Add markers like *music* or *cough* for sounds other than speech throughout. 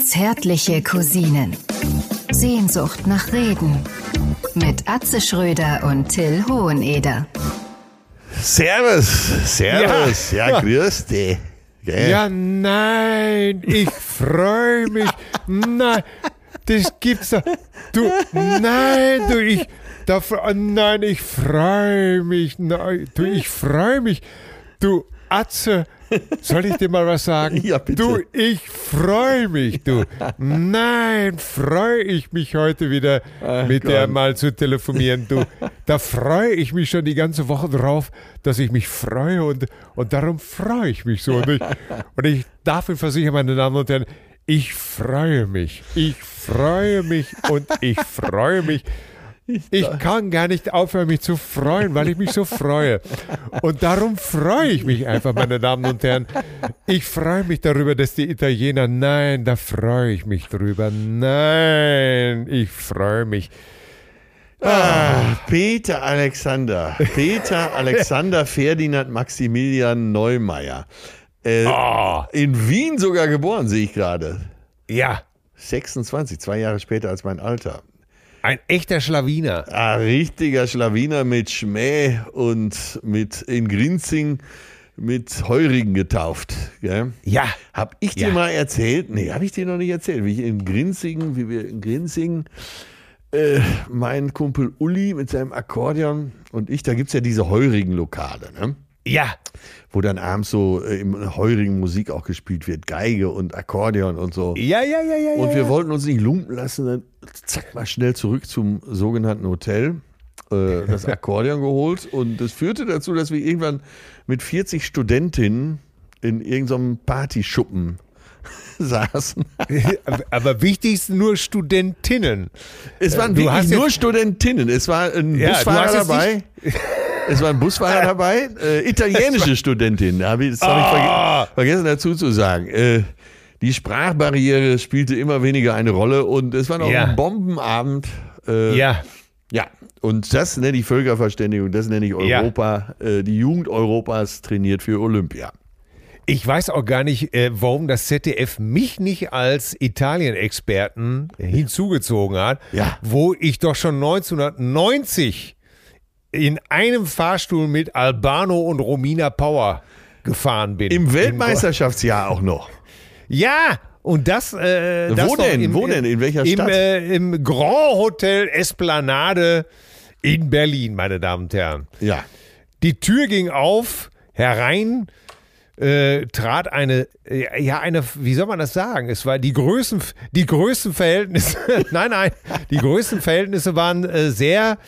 Zärtliche Cousinen. Sehnsucht nach Reden. Mit Atze Schröder und Till Hoheneder. Servus, Servus, ja, Ja. grüß dich. Gell? Ja, nein, ich freue mich. Nein, das gibt's doch. Du, nein, du, ich, da, fre- nein, ich freue mich. Nein, du, ich freue mich. Du, Atze, soll ich dir mal was sagen? Ja, bitte. Du, ich freue mich, du. Nein, freue ich mich heute wieder mit der Gott. mal zu telefonieren. Du, da freue ich mich schon die ganze Woche drauf, dass ich mich freue und, und darum freue ich mich so. Und ich, und ich darf Ihnen versichern, meine Damen und Herren, ich freue mich. Ich freue mich und ich freue mich. Ich kann gar nicht aufhören, mich zu freuen, weil ich mich so freue. Und darum freue ich mich einfach, meine Damen und Herren. Ich freue mich darüber, dass die Italiener, nein, da freue ich mich drüber. Nein, ich freue mich. Ah, Peter Alexander. Peter *laughs* Alexander Ferdinand Maximilian Neumeier. Äh, Oh, In Wien sogar geboren, sehe ich gerade. ja, 26, zwei Jahre später als mein Alter. Ein echter Schlawiner. Ah, richtiger Schlawiner mit Schmäh und mit in Grinzing mit Heurigen getauft. Gell? Ja, Hab ich dir Ja. mal erzählt? Nee, habe ich dir noch nicht erzählt. Wie ich in Grinzingen, wie wir in Grinzingen, äh, mein Kumpel Uli mit seinem Akkordeon und ich, da gibt's ja diese heurigen Lokale, ne? Ja, wo dann abends so äh, im heurigen Musik auch gespielt wird. Geige und Akkordeon und so. ja, ja, ja, ja. Und wir ja. wollten uns nicht lumpen lassen, dann zack mal schnell zurück zum sogenannten Hotel, äh, das *laughs* Akkordeon geholt und das führte dazu, dass wir irgendwann mit 40 Studentinnen in irgendeinem Partyschuppen *laughs* saßen. *laughs* Aber wichtigst nur Studentinnen. Es waren du wirklich hast nur Studentinnen. Es war ein Ja, du Busfahrer dabei. Es war ein Busfahrer *laughs* dabei, äh, italienische Studentinnen. Da hab ich, das habe ich Ah. verge vergessen dazu zu sagen. Äh, die Sprachbarriere spielte immer weniger eine Rolle und es war noch Ja. ein Bombenabend. Äh, Ja, Ja, und das nenne ich Völkerverständigung, das nenne ich Ja. Europa. Äh, die Jugend Europas trainiert für Olympia. Ich weiß auch gar nicht, äh, warum das ZDF mich nicht als Italien-Experten hinzugezogen hat, Ja. wo ich doch schon 1990 in einem Fahrstuhl mit Albano und Romina Power gefahren bin. Im Weltmeisterschaftsjahr auch noch. *laughs* Ja, und das. Äh, das Wo denn? Im, Wo denn? In welcher im, Stadt? Äh, Im Grand Hotel Esplanade in Berlin, meine Damen und Herren. Ja. Die Tür ging auf, herein äh, trat eine, äh, ja, eine, wie soll man das sagen? Es war die Größen, die größten Verhältnisse, *laughs* nein, nein, die größten Verhältnisse waren äh, sehr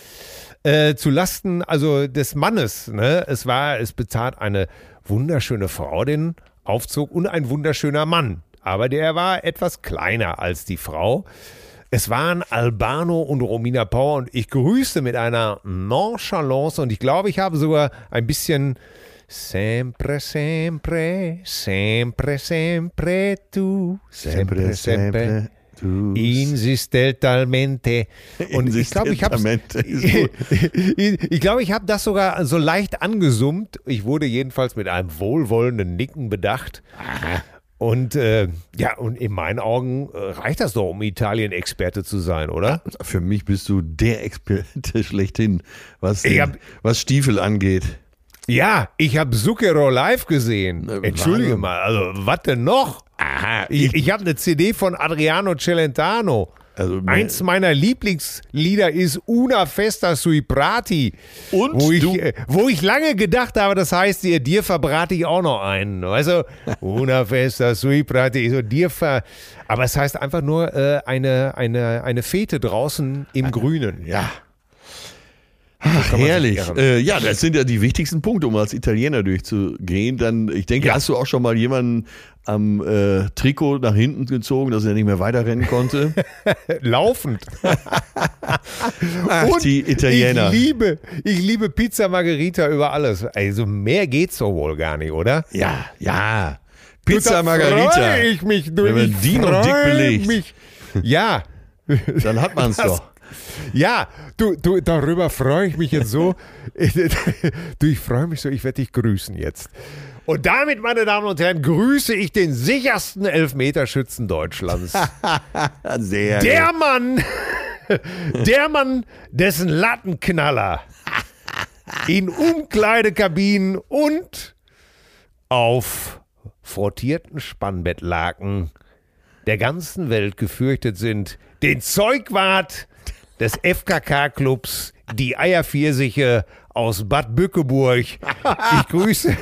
äh, zu Lasten, also des Mannes. Ne? Es war, es bezahlt eine wunderschöne Frau den Aufzug und ein wunderschöner Mann. Aber der war etwas kleiner als die Frau. Es waren Albano und Romina Power und ich grüßte mit einer Nonchalance und ich glaube, ich habe sogar ein bisschen Sempre, sempre, sempre, sempre tu, sempre, sempre, Du. Insistel talmente. *laughs* Und ich glaube, ich habe *laughs* ich, glaube, ich habe das sogar so leicht angesummt. Ich wurde jedenfalls mit einem wohlwollenden Nicken bedacht. Und äh, ja, und in meinen Augen äh, reicht das doch, um Italien-Experte zu sein, oder? Für mich bist du der Experte *laughs* schlechthin, was, den, hab- was Stiefel angeht. Ja, ich habe Zucchero live gesehen. Äh, Entschuldige mal, also was denn noch? Aha, Ich, ich habe eine CD von Adriano Celentano. Also, Eins meiner Lieblingslieder ist Una Festa sui Prati. Und wo ich, äh, wo ich lange gedacht habe, das heißt, dir, dir verbrate ich auch noch einen. Also, *laughs* Una Festa sui Prati. So, dir ver Aber es heißt einfach nur äh, eine, eine, eine Fete draußen im Grünen. ja. Ach, herrlich. Äh, ja, das sind ja die wichtigsten Punkte, um als Italiener durchzugehen. Dann, ich denke, Ja. hast du auch schon mal jemanden am äh, Trikot nach hinten gezogen, dass er nicht mehr weiterrennen konnte? *laughs* Laufend. *laughs* Ach, Und die Italiener. Ich liebe, ich liebe Pizza Margherita über alles. Also mehr geht's doch wohl gar nicht, oder? Ja, ja. Pizza da Margarita. Freu ich mich, du, Wenn man die noch dick belegt. Mich. Ja, Dann hat man es doch. Ja, du, du, darüber freue ich mich jetzt so. *laughs* du, ich freue mich so, ich werde dich grüßen jetzt. Und damit, meine Damen und Herren, grüße ich den sichersten Elfmeterschützen Deutschlands. *laughs* Sehr. Der Mann, *laughs* der Mann, dessen Lattenknaller in Umkleidekabinen und auf frottierten Spannbettlaken der ganzen Welt gefürchtet sind, den Zeugwart des FKK-Clubs, die Eierpfirsiche aus Bad Bückeburg. Ich grüße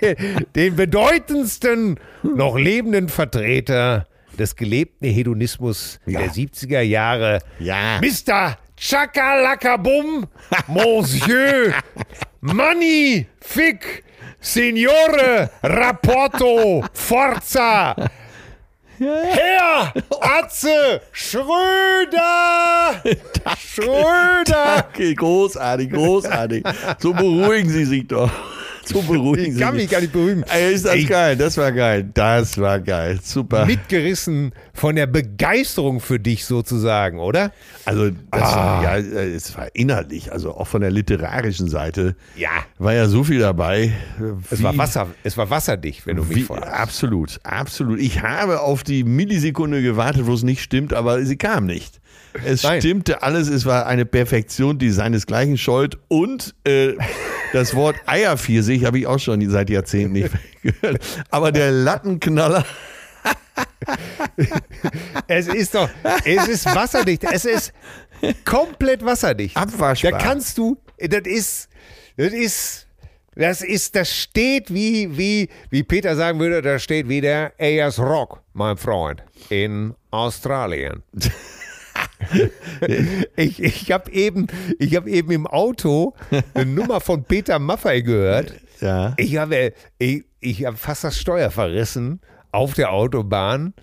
den, den bedeutendsten noch lebenden Vertreter des gelebten Hedonismus Ja. der 70er Jahre, Ja. Mr. Chakalakabum, Monsieur, Magnific, Signore, Rapporto, Forza, Herr Atze Schröder! *laughs* Schröder! Okay, großartig, großartig. So beruhigen Sie sich doch. So beruhigen Ich kann mich gar nicht berühmen. Ey, ist das Ey. geil? Das war geil. Das war geil. Super. Mitgerissen von der Begeisterung für dich sozusagen, oder? Also, das Ah. war, ja, äh, es war inhaltlich, also auch von der literarischen Seite Ja. war ja so viel dabei. Es war, Wasser, es war wasserdicht, wenn du mich Wie, fragst. absolut, absolut. Ich habe auf die Millisekunde gewartet, wo es nicht stimmt, aber sie kam nicht. Es Nein. stimmte alles, es war eine Perfektion, die seinesgleichen scheut und äh, das Wort Eierpfirsich habe ich auch schon seit Jahrzehnten nicht mehr *laughs* gehört. Aber der Lattenknaller, Es ist doch, es ist wasserdicht. Es ist komplett wasserdicht. Abwaschbar. Da kannst du, das ist, das ist, das ist, das steht wie, wie, wie Peter sagen würde, da steht wie der Ayers Rock, mein Freund, in Australien. *laughs* ich ich habe eben, ich hab eben im Auto eine Nummer von Peter Maffei gehört. ja. Ich habe, ich, ich habe fast das Steuer verrissen auf der Autobahn,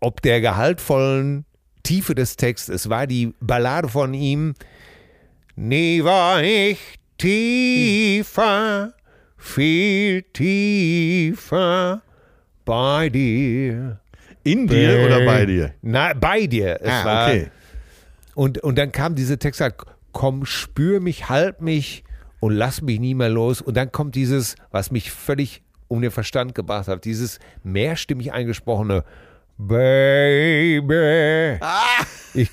ob der gehaltvollen Tiefe des Texts. Es war die Ballade von ihm. Nie war ich tiefer, viel tiefer bei dir. In dir oder bei dir? Na, bei dir. Es Ah, war, okay. Und, und dann kam diese Text, halt, komm, spür mich, halt mich und lass mich nie mehr los. Und dann kommt dieses, was mich völlig um den Verstand gebracht hat, dieses mehrstimmig eingesprochene Baby. Ich,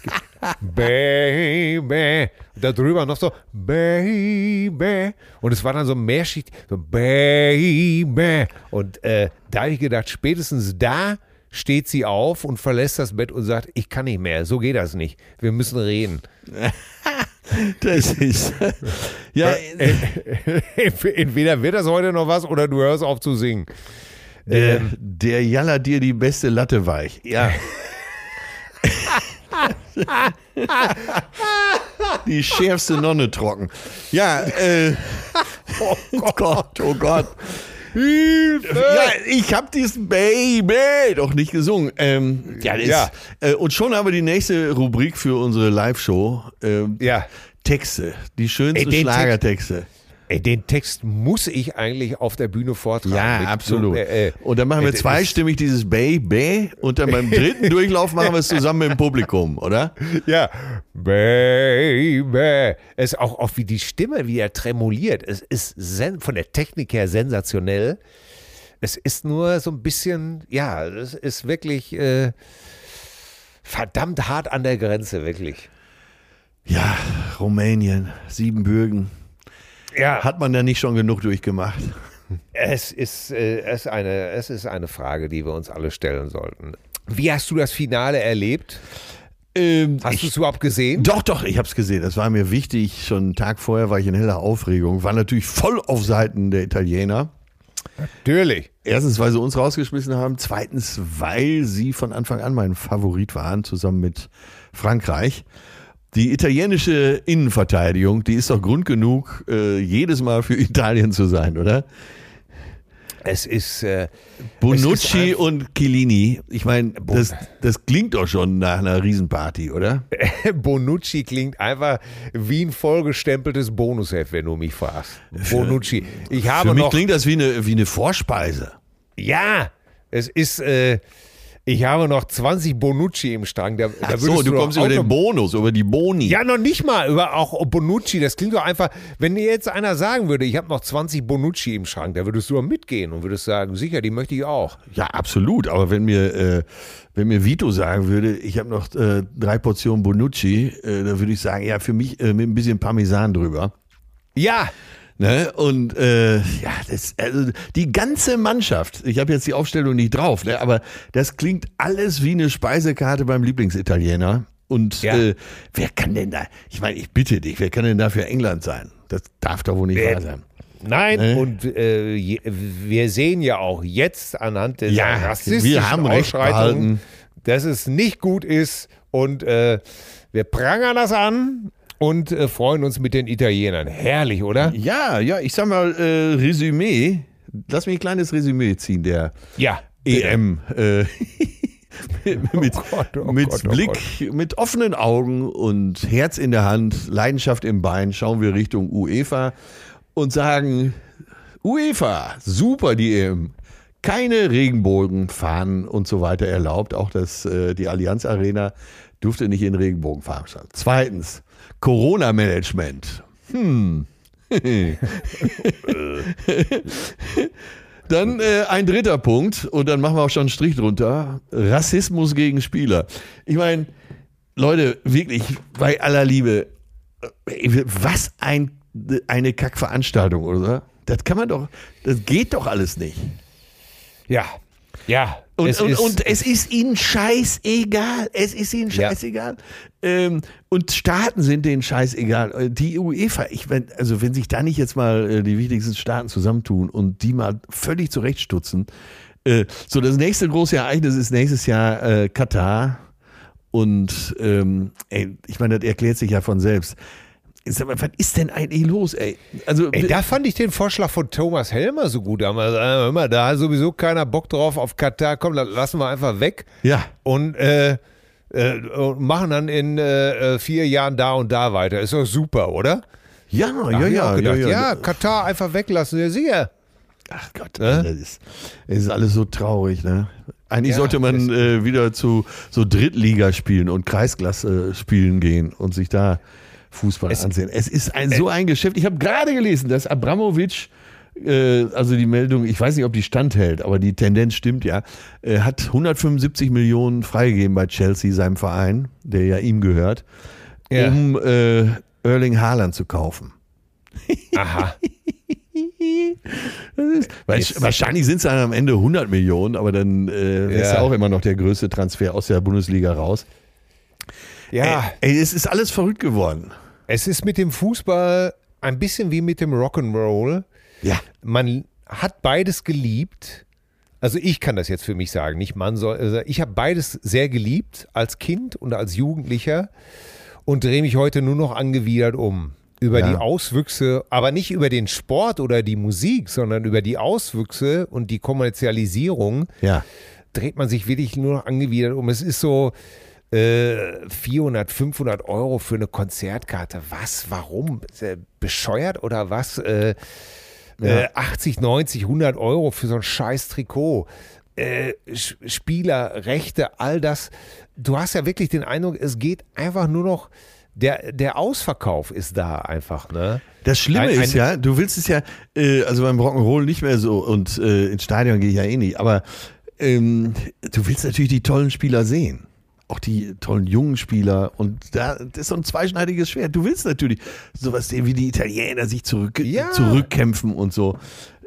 Baby. Und darüber noch so Baby. Und es war dann so mehrschicht, so Baby. Und äh, da habe ich gedacht, spätestens da steht sie auf und verlässt das Bett und sagt, ich kann nicht mehr, so geht das nicht. Wir müssen reden. *laughs* Das ist. *laughs* ja, Äh, *laughs* Entweder wird das heute noch was oder du hörst auf zu singen. der, der jallert dir die beste Latte weich. Ja. die schärfste Nonne trocken. Ja, äh. Oh Gott, oh Gott. Ja, ich habe diesen Baby doch nicht gesungen. Ähm, ja, das, Ja. Äh, und schon haben wir die nächste Rubrik für unsere Live-Show. Ähm, Ja. Texte, die schönsten Ey, Schlagertexte. Ey, den Text muss ich eigentlich auf der Bühne vortragen. Ja, absolut. So, äh, äh, und dann machen wir äh, zweistimmig dieses Baby und dann beim dritten Durchlauf machen wir es zusammen mit dem Publikum, oder? *laughs* Ja. Baby. Es ist auch, auch wie die Stimme, wie er tremoliert. Es ist von der Technik her sensationell. Es ist nur so ein bisschen, ja, es ist wirklich äh, verdammt hart an der Grenze, wirklich. Ja, Rumänien, Siebenbürgen. Ja, Hat man da nicht schon genug durchgemacht? es ist, äh, es, eine, es ist eine Frage, die wir uns alle stellen sollten. Wie hast du das Finale erlebt? Ähm, Hast du es überhaupt gesehen? doch, doch, ich habe es gesehen. Das war mir wichtig. Schon einen Tag vorher war ich in heller Aufregung. War natürlich voll auf Seiten der Italiener. Natürlich. Erstens, weil sie uns rausgeschmissen haben. Zweitens, weil sie von Anfang an mein Favorit waren, zusammen mit Frankreich. Die italienische Innenverteidigung, die ist doch Grund genug, äh, jedes Mal für *laughs* Italien zu sein, oder? Es ist, äh, Bonucci Es ist und Chiellini, ich meine, das, das klingt doch schon nach einer Riesenparty, oder? *laughs* Bonucci klingt einfach wie ein vollgestempeltes Bonusheft, wenn du mich fragst. Bonucci. Ich habe Für mich noch. klingt das wie eine, wie eine Vorspeise. Ja, es ist. Äh, Ich habe noch 20 Bonucci im Schrank. Da, da so, du doch kommst über den Bonus, über die Boni. Ja, noch nicht mal über auch Bonucci. Das klingt doch einfach, wenn dir jetzt einer sagen würde, ich habe noch 20 Bonucci im Schrank, da würdest du mitgehen und würdest sagen, sicher, die möchte ich auch. Ja, absolut. Aber wenn mir, äh, wenn mir Vito sagen würde, ich habe noch äh, drei Portionen Bonucci, äh, dann würde ich sagen, ja, für mich äh, mit ein bisschen Parmesan drüber. Ja, Ne? Und äh, ja, das, also die ganze Mannschaft, ich habe jetzt die Aufstellung nicht drauf, ne? aber das klingt alles wie eine Speisekarte beim Lieblingsitaliener. Und Ja. äh, wer kann denn da, ich meine, ich bitte dich, wer kann denn da für England sein? Das darf doch wohl nicht Wer- wahr sein. Nein, Ne? und äh, je, wir sehen ja auch jetzt anhand der Ja, rassistischen Ausschreitungen, dass es nicht gut ist und äh, wir prangern das an und äh, freuen uns mit den Italienern. Herrlich, oder? Ja, ja, ich sag mal, äh, Resümee, lass mich ein kleines Resümee ziehen, der Ja. EM. Äh, *laughs* mit Gott, oh mit Gott, oh Blick, mit offenen Augen und Herz in der Hand, Leidenschaft im Bein, schauen wir Richtung UEFA und sagen, UEFA, super die EM. Keine Regenbogen, Fahnen und so weiter erlaubt. Auch das, äh, die Allianz Arena durfte nicht in Regenbogenfarben stehen. Zweitens, Corona-Management. Hm. *laughs* Dann äh, ein dritter Punkt und dann machen wir auch schon einen Strich drunter. Rassismus gegen Spieler. Ich meine, Leute, wirklich, bei aller Liebe, äh, was ein, eine Kackveranstaltung, oder? Das kann man doch, das geht doch alles nicht. Ja. Ja. Und es und, ist, und es ist ihnen scheißegal. Es ist ihnen Ja. scheißegal. Ähm, und Staaten sind denen scheißegal. Äh, Die UEFA, ich mein, also wenn sich da nicht jetzt mal äh, die wichtigsten Staaten zusammentun und die mal völlig zurechtstutzen. Äh, so, das nächste große Ereignis ist nächstes Jahr äh, Katar. Und ähm, ey, ich meine, das erklärt sich ja von selbst. Sag mal, was ist denn eigentlich los, ey? Also, Ey, da fand ich den Vorschlag von Thomas Helmer so gut. damals. Äh, immer da hat sowieso keiner Bock drauf auf Katar. Komm, lassen wir einfach weg. ja. und äh, äh, und machen dann in äh, äh, vier Jahren da und da weiter. Ist doch super, oder? Ja, Da ja, ja, auch ja, gedacht, ja, ja, Katar einfach weglassen. Ja, sicher. Ach Gott, Ne? das, ist, das ist alles so traurig, ne? Eigentlich Ja, sollte man äh, wieder zu so Drittligaspielen und Kreisklasse-Spielen gehen und sich da Fußball Es- ansehen. Es ist ein, so ein Geschäft. Ich habe gerade gelesen, dass Abramovic, äh, also die Meldung, ich weiß nicht, ob die standhält, aber die Tendenz stimmt ja, äh, hat 175 Millionen freigegeben bei Chelsea, seinem Verein, der ja ihm gehört, Ja. um äh, Erling Haaland zu kaufen. Aha. *laughs* Ist, wahrscheinlich sind es dann am Ende 100 Millionen, aber dann äh, ist Ja. ja auch immer noch der größte Transfer aus der Bundesliga raus. Ja, Ey, ey, es ist alles verrückt geworden. Es ist mit dem Fußball ein bisschen wie mit dem Rock'n'Roll. Ja. Man hat beides geliebt. Also ich kann das jetzt für mich sagen, nicht man soll. Also ich habe beides sehr geliebt als Kind und als Jugendlicher und drehe mich heute nur noch angewidert um. Über Ja. die Auswüchse, aber nicht über den Sport oder die Musik, sondern über die Auswüchse und die Kommerzialisierung Ja. dreht man sich wirklich nur noch angewidert um. Es ist so äh, 400, 500 Euro für eine Konzertkarte. Was? Warum? Ist er bescheuert oder was? Äh, äh, 80, 90, 100 Euro für so ein scheiß Trikot. Äh, Sch- Spieler, Rechte, all das. Du hast ja wirklich den Eindruck, es geht einfach nur noch, der, der Ausverkauf ist da einfach, ne? Das Schlimme Ein- ist ein- ja, du willst es ja, äh, also beim Rock'n'Roll nicht mehr so und äh, ins Stadion gehe ich ja eh nicht, aber ähm, du willst natürlich die tollen Spieler sehen. Auch die tollen jungen Spieler und da das ist so ein zweischneidiges Schwert. Du willst natürlich sowas sehen, wie die Italiener sich zurück, Ja. zurückkämpfen und so.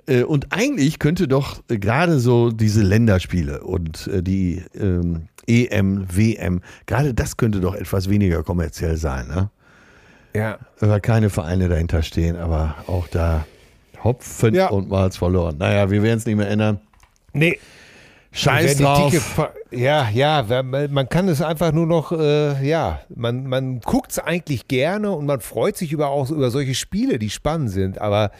Äh, Und eigentlich könnte doch äh, gerade so diese Länderspiele und äh, die ähm, EM, WM, gerade das könnte doch etwas weniger kommerziell sein, ne? Ja. weil keine Vereine dahinter stehen, aber auch da Hopfen Ja. und Malz verloren. Naja, wir werden es nicht mehr ändern. Nee, Scheiß drauf. ja, ja, man kann es einfach nur noch, äh, ja, man, man guckt es eigentlich gerne und man freut sich über auch über solche Spiele, die spannend sind, aber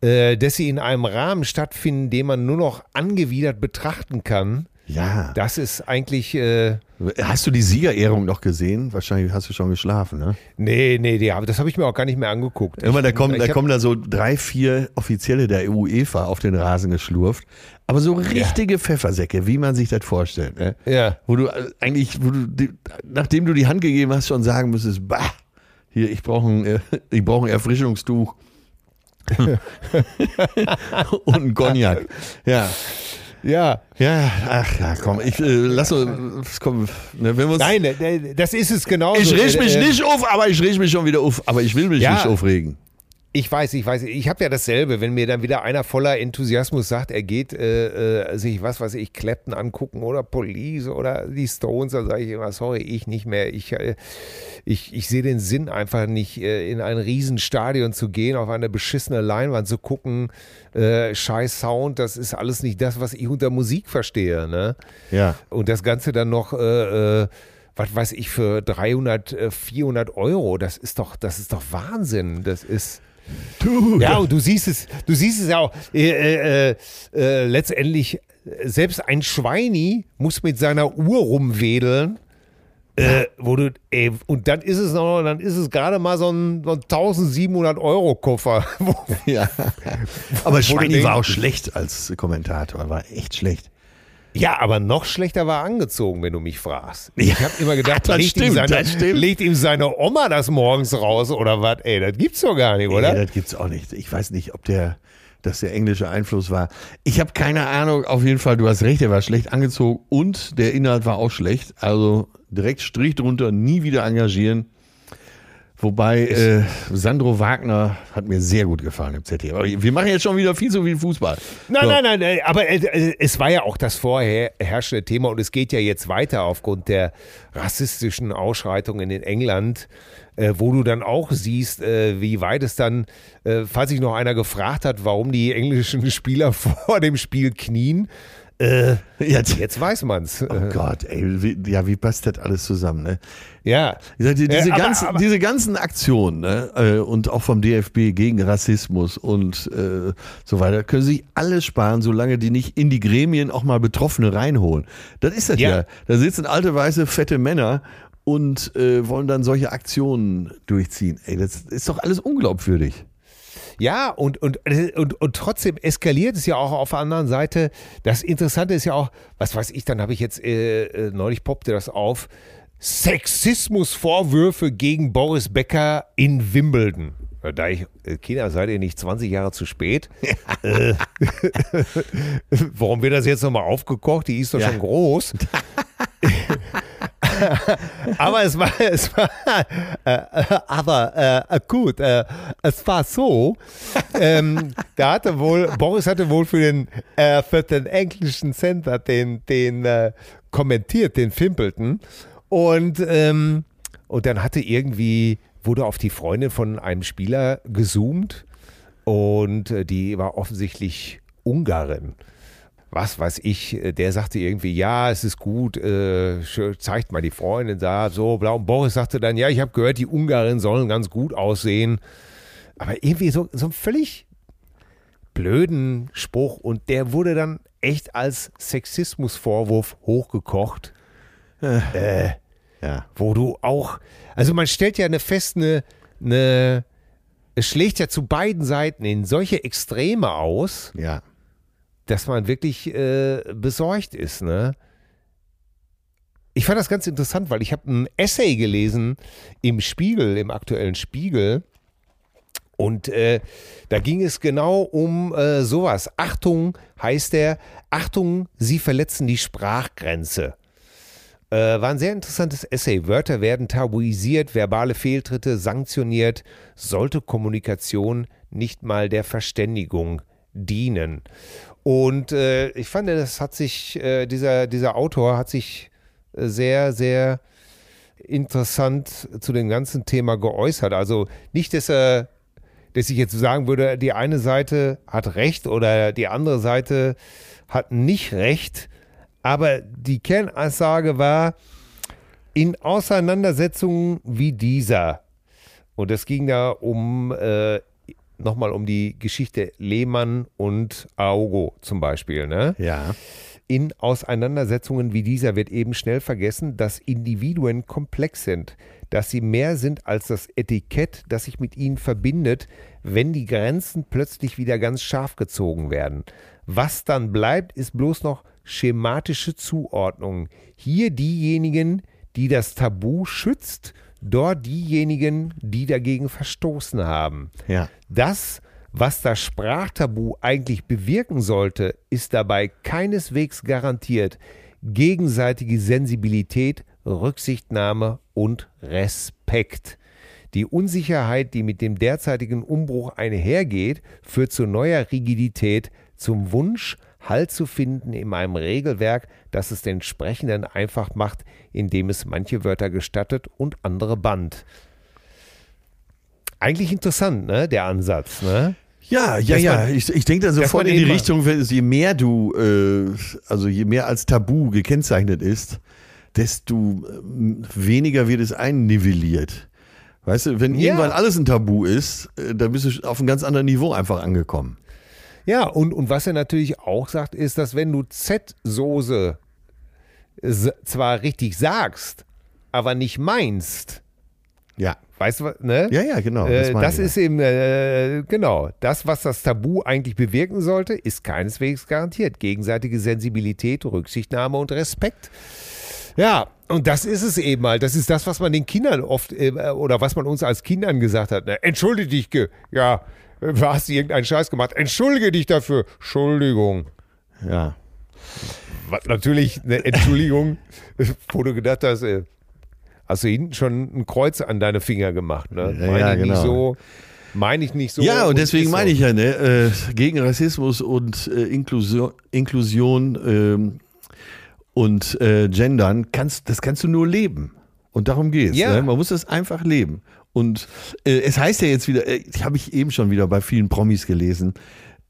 äh, dass sie in einem Rahmen stattfinden, den man nur noch angewidert betrachten kann, Ja. Das ist eigentlich, äh, Hast du die Siegerehrung noch gesehen? Wahrscheinlich hast du schon geschlafen, ne? nee, nee, die, das habe ich mir auch gar nicht mehr angeguckt. Immer, da kommen, da hab- kommen da so drei, vier Offizielle der UEFA auf den Rasen geschlurft. Aber so richtige Pfeffersäcke, wie man sich das vorstellt. Ne? Ja. Wo du äh, eigentlich, wo du, die, nachdem du die Hand gegeben hast, schon sagen müsstest, bah, hier, ich brauche ein, äh, *laughs* ich brauche ein Erfrischungstuch. *laughs* *laughs* Und ein Cognac. Ja. Ja. Ja, ach ja, komm, ich äh, lass uns, komm, ne, wenn wir uns, Nein, äh, das ist es genau. ich reg mich äh, nicht auf, aber ich reg mich schon wieder auf, aber ich will mich Ja. nicht aufregen. Ich weiß, ich weiß. Ich habe ja dasselbe, wenn mir dann wieder einer voller Enthusiasmus sagt, er geht äh, äh, sich, was weiß ich, Clapton angucken oder Police oder die Stones, dann sage ich immer, sorry, ich nicht mehr. Ich, äh, ich, ich sehe den Sinn einfach nicht, äh, in ein Riesenstadion zu gehen, auf eine beschissene Leinwand zu gucken, äh, scheiß Sound, das ist alles nicht das, was ich unter Musik verstehe. Ne? Ja. Und das Ganze dann noch, äh, äh, was weiß ich, für 300, äh, 400 Euro, das ist doch, das ist doch Wahnsinn. Das ist. Du, Ja, und du siehst es, du siehst es ja auch. Äh, äh, äh, letztendlich, äh, selbst ein Schweini muss mit seiner Uhr rumwedeln. Äh, wo du, ey, und dann ist es noch, dann ist es gerade mal so ein, so ein 1700 Euro Koffer. Ja. *laughs* Aber Schweini war auch schlecht als Kommentator, war echt schlecht. Ja, aber noch schlechter war er angezogen, wenn du mich fragst. Ich habe immer gedacht, *laughs* das legt, ihm stimmt, seine, das stimmt. legt ihm seine Oma das morgens raus oder was? Ey, das gibt's doch gar nicht, oder? Nee, das gibt's auch nicht. Ich weiß nicht, ob der, dass der englische Einfluss war. Ich habe keine Ahnung. Auf jeden Fall, du hast recht, er war schlecht angezogen und der Inhalt war auch schlecht. Also direkt Strich drunter, nie wieder engagieren. Wobei äh, Sandro Wagner hat mir sehr gut gefallen im ZDF. Aber wir machen jetzt schon wieder viel zu viel Fußball. Nein, So. nein, nein, nein, aber äh, äh, es war ja auch das vorher herrschende Thema und es geht ja jetzt weiter aufgrund der rassistischen Ausschreitungen in England, äh, wo du dann auch siehst, äh, wie weit es dann, äh, falls sich noch einer gefragt hat, warum die englischen *laughs* Spieler vor dem Spiel knien, äh, Jetzt, jetzt weiß man's. oh Gott, ey, wie, ja, wie passt das alles zusammen? Ne? Ja. Diese, Äh, aber- ganzen, aber- diese ganzen Aktionen ne, äh, und auch vom DFB gegen Rassismus und äh, so weiter, können sich alle sparen, solange die nicht in die Gremien auch mal Betroffene reinholen. Das ist das ja. Ja. Da sitzen alte, weiße, fette Männer und äh, wollen dann solche Aktionen durchziehen. Ey, das ist doch alles unglaubwürdig. Ja, und, und, und, und trotzdem eskaliert es ja auch auf der anderen Seite. Das Interessante ist ja auch, was weiß ich, dann habe ich jetzt, äh, äh, neulich poppte das auf, Sexismusvorwürfe gegen Boris Becker in Wimbledon. Da ich, äh, Kinder, seid ihr nicht 20 Jahre zu spät? *laughs* äh, *laughs* warum wird das jetzt nochmal aufgekocht? Die ist doch Ja. schon groß. *laughs* *laughs* aber es war, es war äh, aber äh, gut, äh, es war so, ähm, da hatte wohl, Boris hatte wohl für den, äh, für den englischen Center den, den äh, kommentiert, den Fimpelton und, ähm, und dann hatte irgendwie, wurde auf die Freundin von einem Spieler gezoomt. Und äh, die war offensichtlich Ungarin was weiß ich, äh, der sagte irgendwie, ja, es ist gut, äh, zeigt mal die Freundin da, so blau. Und Boris sagte dann, ja, ich habe gehört, die Ungarin sollen ganz gut aussehen. Aber irgendwie so, so einen völlig blöden Spruch und der wurde dann echt als Sexismusvorwurf hochgekocht, Ja. wo du auch, also man stellt ja eine fest, eine, eine es schlägt ja zu beiden Seiten in solche Extreme aus, Ja. Dass man wirklich äh, besorgt ist, ne? Ich fand das ganz interessant, weil ich habe ein Essay gelesen im Spiegel, im aktuellen Spiegel. Und äh, da ging es genau um äh, sowas. Achtung, heißt der, Achtung, Sie verletzen die Sprachgrenze. Äh, war ein sehr interessantes Essay. Wörter werden tabuisiert, verbale Fehltritte sanktioniert, sollte Kommunikation nicht mal der Verständigung dienen. Und äh, ich fand, das hat sich, äh, dieser, dieser Autor hat sich äh, sehr, sehr interessant zu dem ganzen Thema geäußert. Also nicht, dass er, dass ich jetzt sagen würde, die eine Seite hat recht oder die andere Seite hat nicht recht. Aber die Kernaussage war, in Auseinandersetzungen wie dieser, und es ging da um, äh, nochmal um die Geschichte Lehmann und Augo zum Beispiel, ne? Ja. in Auseinandersetzungen wie dieser wird eben schnell vergessen, dass Individuen komplex sind, dass sie mehr sind als das Etikett, das sich mit ihnen verbindet, wenn die Grenzen plötzlich wieder ganz scharf gezogen werden. Was dann bleibt, ist bloß noch schematische Zuordnung. Hier diejenigen, die das Tabu schützt, dort diejenigen, die dagegen verstoßen haben. Ja. Das, was das Sprachtabu eigentlich bewirken sollte, ist dabei keineswegs garantiert. Gegenseitige Sensibilität, Rücksichtnahme und Respekt. Die Unsicherheit, die mit dem derzeitigen Umbruch einhergeht, führt zu neuer Rigidität, zum Wunsch, Halt zu finden in einem Regelwerk, das es den Sprechenden einfach macht, indem es manche Wörter gestattet und andere bannt. Eigentlich interessant, ne, der Ansatz, ne? Ja, ja, Dass ja. man- ich, ich denke da sofort in die Richtung, je mehr du, äh, also je mehr als Tabu gekennzeichnet ist, desto ähm, weniger wird es einnivelliert. Weißt du, wenn Ja. irgendwann alles ein Tabu ist, äh, dann bist du auf einem ganz anderen Niveau einfach angekommen. Ja, und, und was er natürlich auch sagt, ist, dass wenn du Z-Soße s- zwar richtig sagst, aber nicht meinst, Ja. weißt du, was, ne? Ja, ja, genau. Äh, meine das ist eben, äh, genau, das, was das Tabu eigentlich bewirken sollte, ist keineswegs garantiert. Gegenseitige Sensibilität, Rücksichtnahme und Respekt. Ja, und das ist es eben mal. Das ist das, was man den Kindern oft, äh, oder was man uns als Kindern gesagt hat. Ne? Entschuldige dich, ja, äh, du hast irgendeinen Scheiß gemacht. Entschuldige dich dafür. Entschuldigung. Ja. Was, natürlich eine Entschuldigung, *laughs* wo du gedacht hast, äh, hast du hinten schon ein Kreuz an deine Finger gemacht. Ne? Ja, Meine ja, ich nicht genau. so. Meine ich nicht so. ja, und deswegen ist meine ich ja, ne, äh, gegen Rassismus und äh, Inklusion, Inklusion ähm, und äh, Gendern, kannst, das kannst du nur leben. Und darum geht's. Ja. Ne? Man muss das einfach leben. Und äh, es heißt ja jetzt wieder, äh, habe ich eben schon wieder bei vielen Promis gelesen,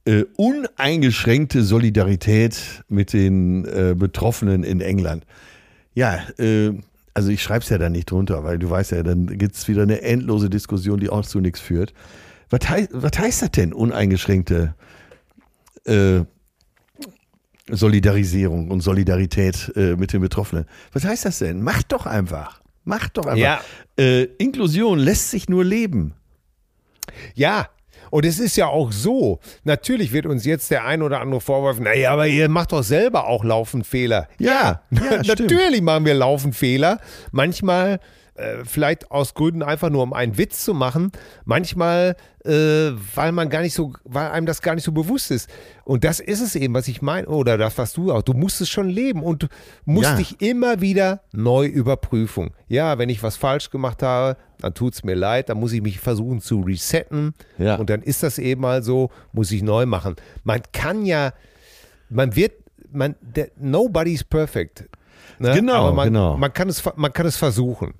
äh, uneingeschränkte Solidarität mit den äh, Betroffenen in England. Ja, äh, also ich schreibe es ja dann nicht drunter, weil du weißt ja, dann gibt es wieder eine endlose Diskussion, die auch zu nichts führt. Was, hei was heißt das denn, uneingeschränkte äh, Solidarisierung und Solidarität äh, mit den Betroffenen? Was heißt das denn? Macht doch einfach. Macht doch einfach. Ja. Äh, Inklusion lässt sich nur leben. Ja. Und es ist ja auch so, natürlich wird uns jetzt der ein oder andere vorwerfen, naja, aber ihr macht doch selber auch laufend Fehler. Ja, ja, *laughs* stimmt. natürlich machen wir laufend Fehler. Manchmal äh, vielleicht aus Gründen einfach nur, um einen Witz zu machen. Manchmal, äh, weil man gar nicht so, weil einem das gar nicht so bewusst ist. Und das ist es eben, was ich meine, oder das, was du auch, du musst es schon leben und musst Ja. dich immer wieder neu überprüfen. Ja, wenn ich was falsch gemacht habe, dann tut es mir leid, dann muss ich mich versuchen zu resetten. Ja. Und dann ist das eben mal so, muss ich neu machen. Man kann ja, man wird, man, der, nobody's perfect. Ne? Genau, Aber man, genau. Man kann, es, man kann es versuchen.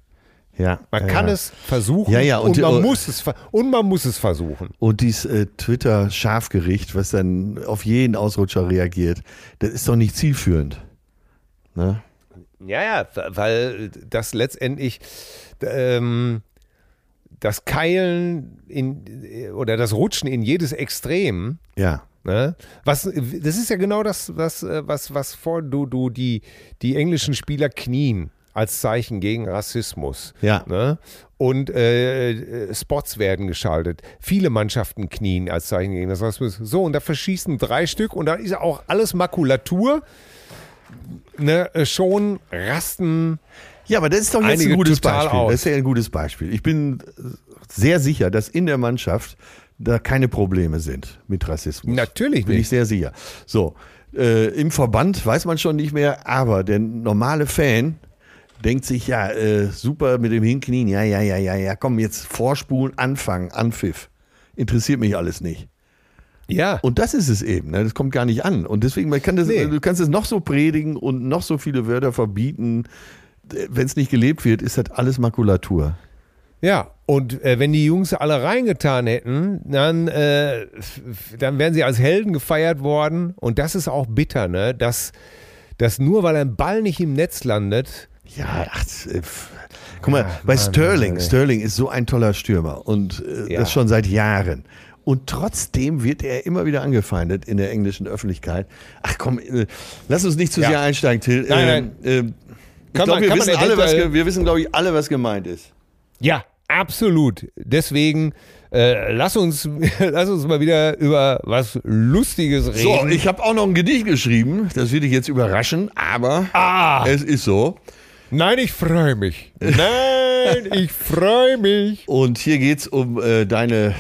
Ja, Man kann ja. es versuchen Ja, ja, und, und- man und- muss es und man muss es versuchen. Und dieses äh, Twitter-Scharfgericht, was dann auf jeden Ausrutscher reagiert, das ist doch nicht zielführend. Ne? Ja, ja, weil das letztendlich ähm, das Keilen in, oder das Rutschen in jedes Extrem, Ja. ne? was, das ist ja genau das, was, äh, was, was vor du, du die, die englischen Spieler knien als Zeichen gegen Rassismus. Ja. Ne? Und äh, äh, Spots werden geschaltet. Viele Mannschaften knien als Zeichen gegen das Rassismus. So, und da verschießen drei Stück und da ist ja auch alles Makulatur. Ne, äh, schon rasten. Ja, aber das ist doch jetzt ein gutes Beispiel. aus. Das ist ja ein gutes Beispiel. Ich bin äh, sehr sicher, dass in der Mannschaft da keine Probleme sind mit Rassismus. Natürlich Bin ich nicht. sehr sicher. So, äh, im Verband weiß man schon nicht mehr, aber der normale Fan denkt sich, ja, äh, super mit dem Hinknien, ja, ja, ja, ja, ja, komm, jetzt vorspulen, anfangen, Anpfiff. Interessiert mich alles nicht. Ja. Und das ist es eben, ne? das kommt gar nicht an. Und deswegen, man kann das, Nee. du kannst es noch so predigen und noch so viele Wörter verbieten. Wenn es nicht gelebt wird, ist das alles Makulatur. Ja, und äh, wenn die Jungs alle reingetan hätten, dann, äh, dann wären sie als Helden gefeiert worden. Und das ist auch bitter, ne? Dass, dass nur weil ein Ball nicht im Netz landet, Ja, ach, äh, guck mal, bei Sterling, Sterling ist so ein toller Stürmer und äh, Ja. das schon seit Jahren. Und trotzdem wird er immer wieder angefeindet in der englischen Öffentlichkeit. Ach komm, äh, lass uns nicht zu Ja. sehr einsteigen, Till. Nein, nein. Ähm, ähm, ich glaube, wir, wissen alle, was wir wissen, glaube ich, alle, was gemeint ist. Ja, absolut. Deswegen äh, lass, uns, *laughs* lass uns mal wieder über was Lustiges reden. So, ich habe auch noch ein Gedicht geschrieben. Das wird dich jetzt überraschen, aber ah, es ist so. Nein, ich freue mich. Nein, *laughs* ich freue mich. Und hier geht es um äh, deine.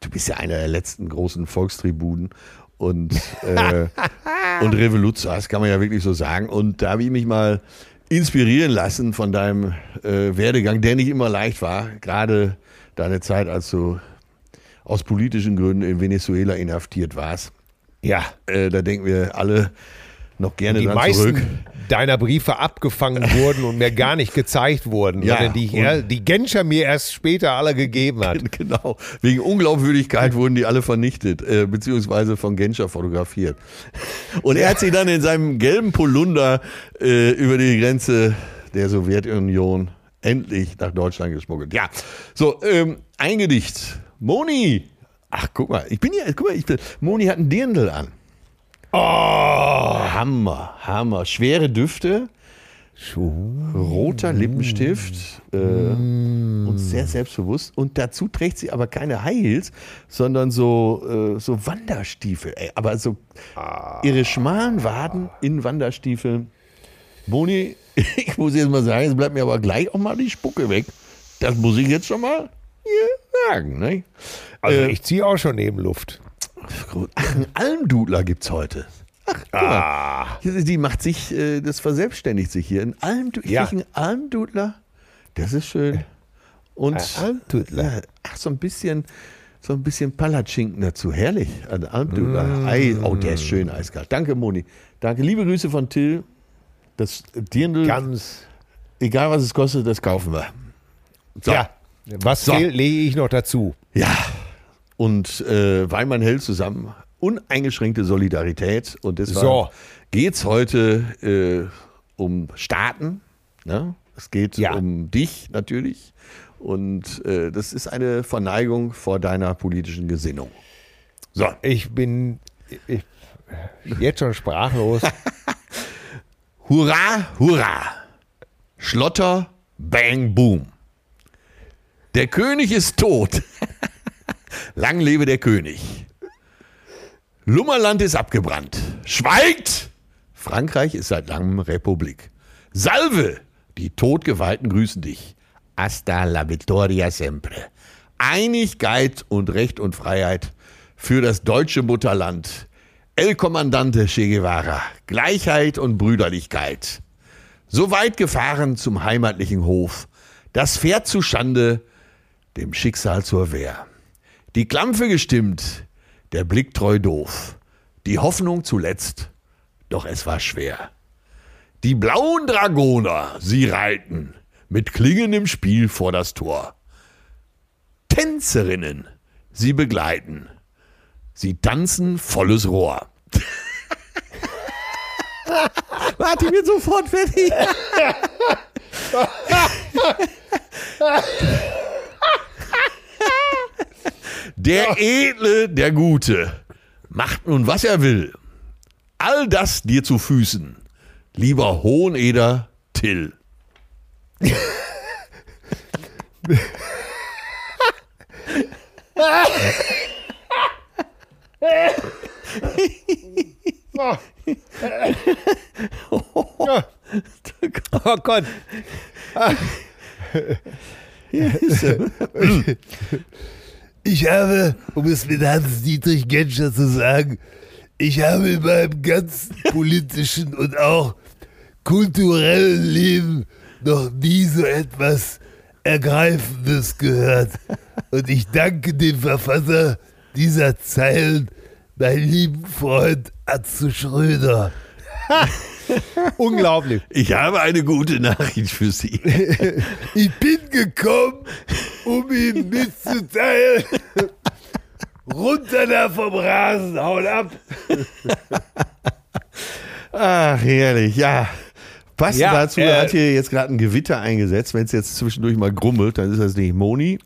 Du bist ja einer der letzten großen Volkstribuden und, äh, *laughs* und Revoluzers, kann man ja wirklich so sagen. Und da habe ich mich mal inspirieren lassen von deinem äh, Werdegang, der nicht immer leicht war. Gerade deine Zeit, als du aus politischen Gründen in Venezuela inhaftiert warst. Ja, Äh, da denken wir alle noch gerne die meisten zurück. deiner Briefe abgefangen *laughs* wurden und mir gar nicht gezeigt wurden, Ja, sondern die, er, die Genscher mir erst später alle gegeben hat. *laughs* Genau. Wegen Unglaubwürdigkeit wurden die alle vernichtet, äh, beziehungsweise von Genscher fotografiert. *laughs* Und er hat sie dann in seinem gelben Polunder äh, über die Grenze der Sowjetunion endlich nach Deutschland geschmuggelt. Ja. So, ähm, ein Gedicht. Moni. Ach, guck mal, ich bin hier, guck mal, ich bin, Moni hat einen Dirndl an. Oh, Hammer, Hammer. Schwere Düfte. Roter Lippenstift äh, und sehr selbstbewusst. Und dazu trägt sie aber keine High Heels, sondern so, äh, so Wanderstiefel. Ey, aber so ihre schmalen Waden in Wanderstiefeln. Moni, *laughs* ich muss jetzt mal sagen, es bleibt mir aber gleich auch mal die Spucke weg. Das muss ich jetzt schon mal hier sagen. Ne? also Äh, ich ziehe auch schon neben Luft. Ach, einen Almdudler gibt's heute. Ach, guck. Ah, Die macht sich, äh, das verselbstständigt sich hier. Ein Almdu ich Ja. einen Almdudler. Das ist schön. Und Ein Almdudler? Ach, so ein bisschen, so ein bisschen Palatschinken dazu. Herrlich. Ein Almdudler. Ei, oh, der ist schön eiskalt. Danke, Moni. Danke. Liebe Grüße von Till. Das Dirndl, ganz. egal was es kostet, das kaufen wir. So. Ja, was So. lege ich noch dazu. Ja, und äh, Weinmann hält zusammen uneingeschränkte Solidarität. Und deshalb So. geht es heute äh, um Staaten. Ne? Es geht Ja. um dich natürlich. Und äh, das ist eine Verneigung vor deiner politischen Gesinnung. So, Ich bin ich, jetzt schon sprachlos. *laughs* hurra, hurra. Schlotter, bang, boom. Der König ist tot. *laughs* Lang lebe der König. Lummerland ist abgebrannt. Schweigt! Frankreich ist seit langem Republik. Salve! Die Todgeweihten grüßen dich. Hasta la vittoria sempre. Einigkeit und Recht und Freiheit für das deutsche Mutterland. El Kommandante Che Guevara. Gleichheit und Brüderlichkeit. So weit gefahren zum heimatlichen Hof. Das Pferd zu Schande, dem Schicksal zur Wehr. Die Klampfe gestimmt, der Blick treu doof. Die Hoffnung zuletzt, doch es war schwer. Die blauen Dragoner, sie reiten mit klingendem Spiel vor das Tor. Tänzerinnen, sie begleiten. Sie tanzen volles Rohr. *laughs* Warte, ich bin sofort fertig. *laughs* Der Edle, der Gute, macht nun, was er will. All das dir zu Füßen, lieber Hoheneder Till. Oh Gott. *laughs* *laughs* Ich habe, um es mit Hans-Dietrich Genscher zu sagen, ich habe in meinem ganzen *laughs* politischen und auch kulturellen Leben noch nie so etwas Ergreifendes gehört. Und ich danke dem Verfasser dieser Zeilen, meinem lieben Freund Atze Schröder. *laughs* *laughs* Unglaublich. Ich habe eine gute Nachricht für Sie. *laughs* Ich bin gekommen, um Ihnen mitzuteilen. Runter da vom Rasen, haut ab. *laughs* Ach, herrlich, ja. Passend Ja, dazu äh, hat hier jetzt gerade ein Gewitter eingesetzt. Wenn es jetzt zwischendurch mal grummelt, dann ist das nicht Moni,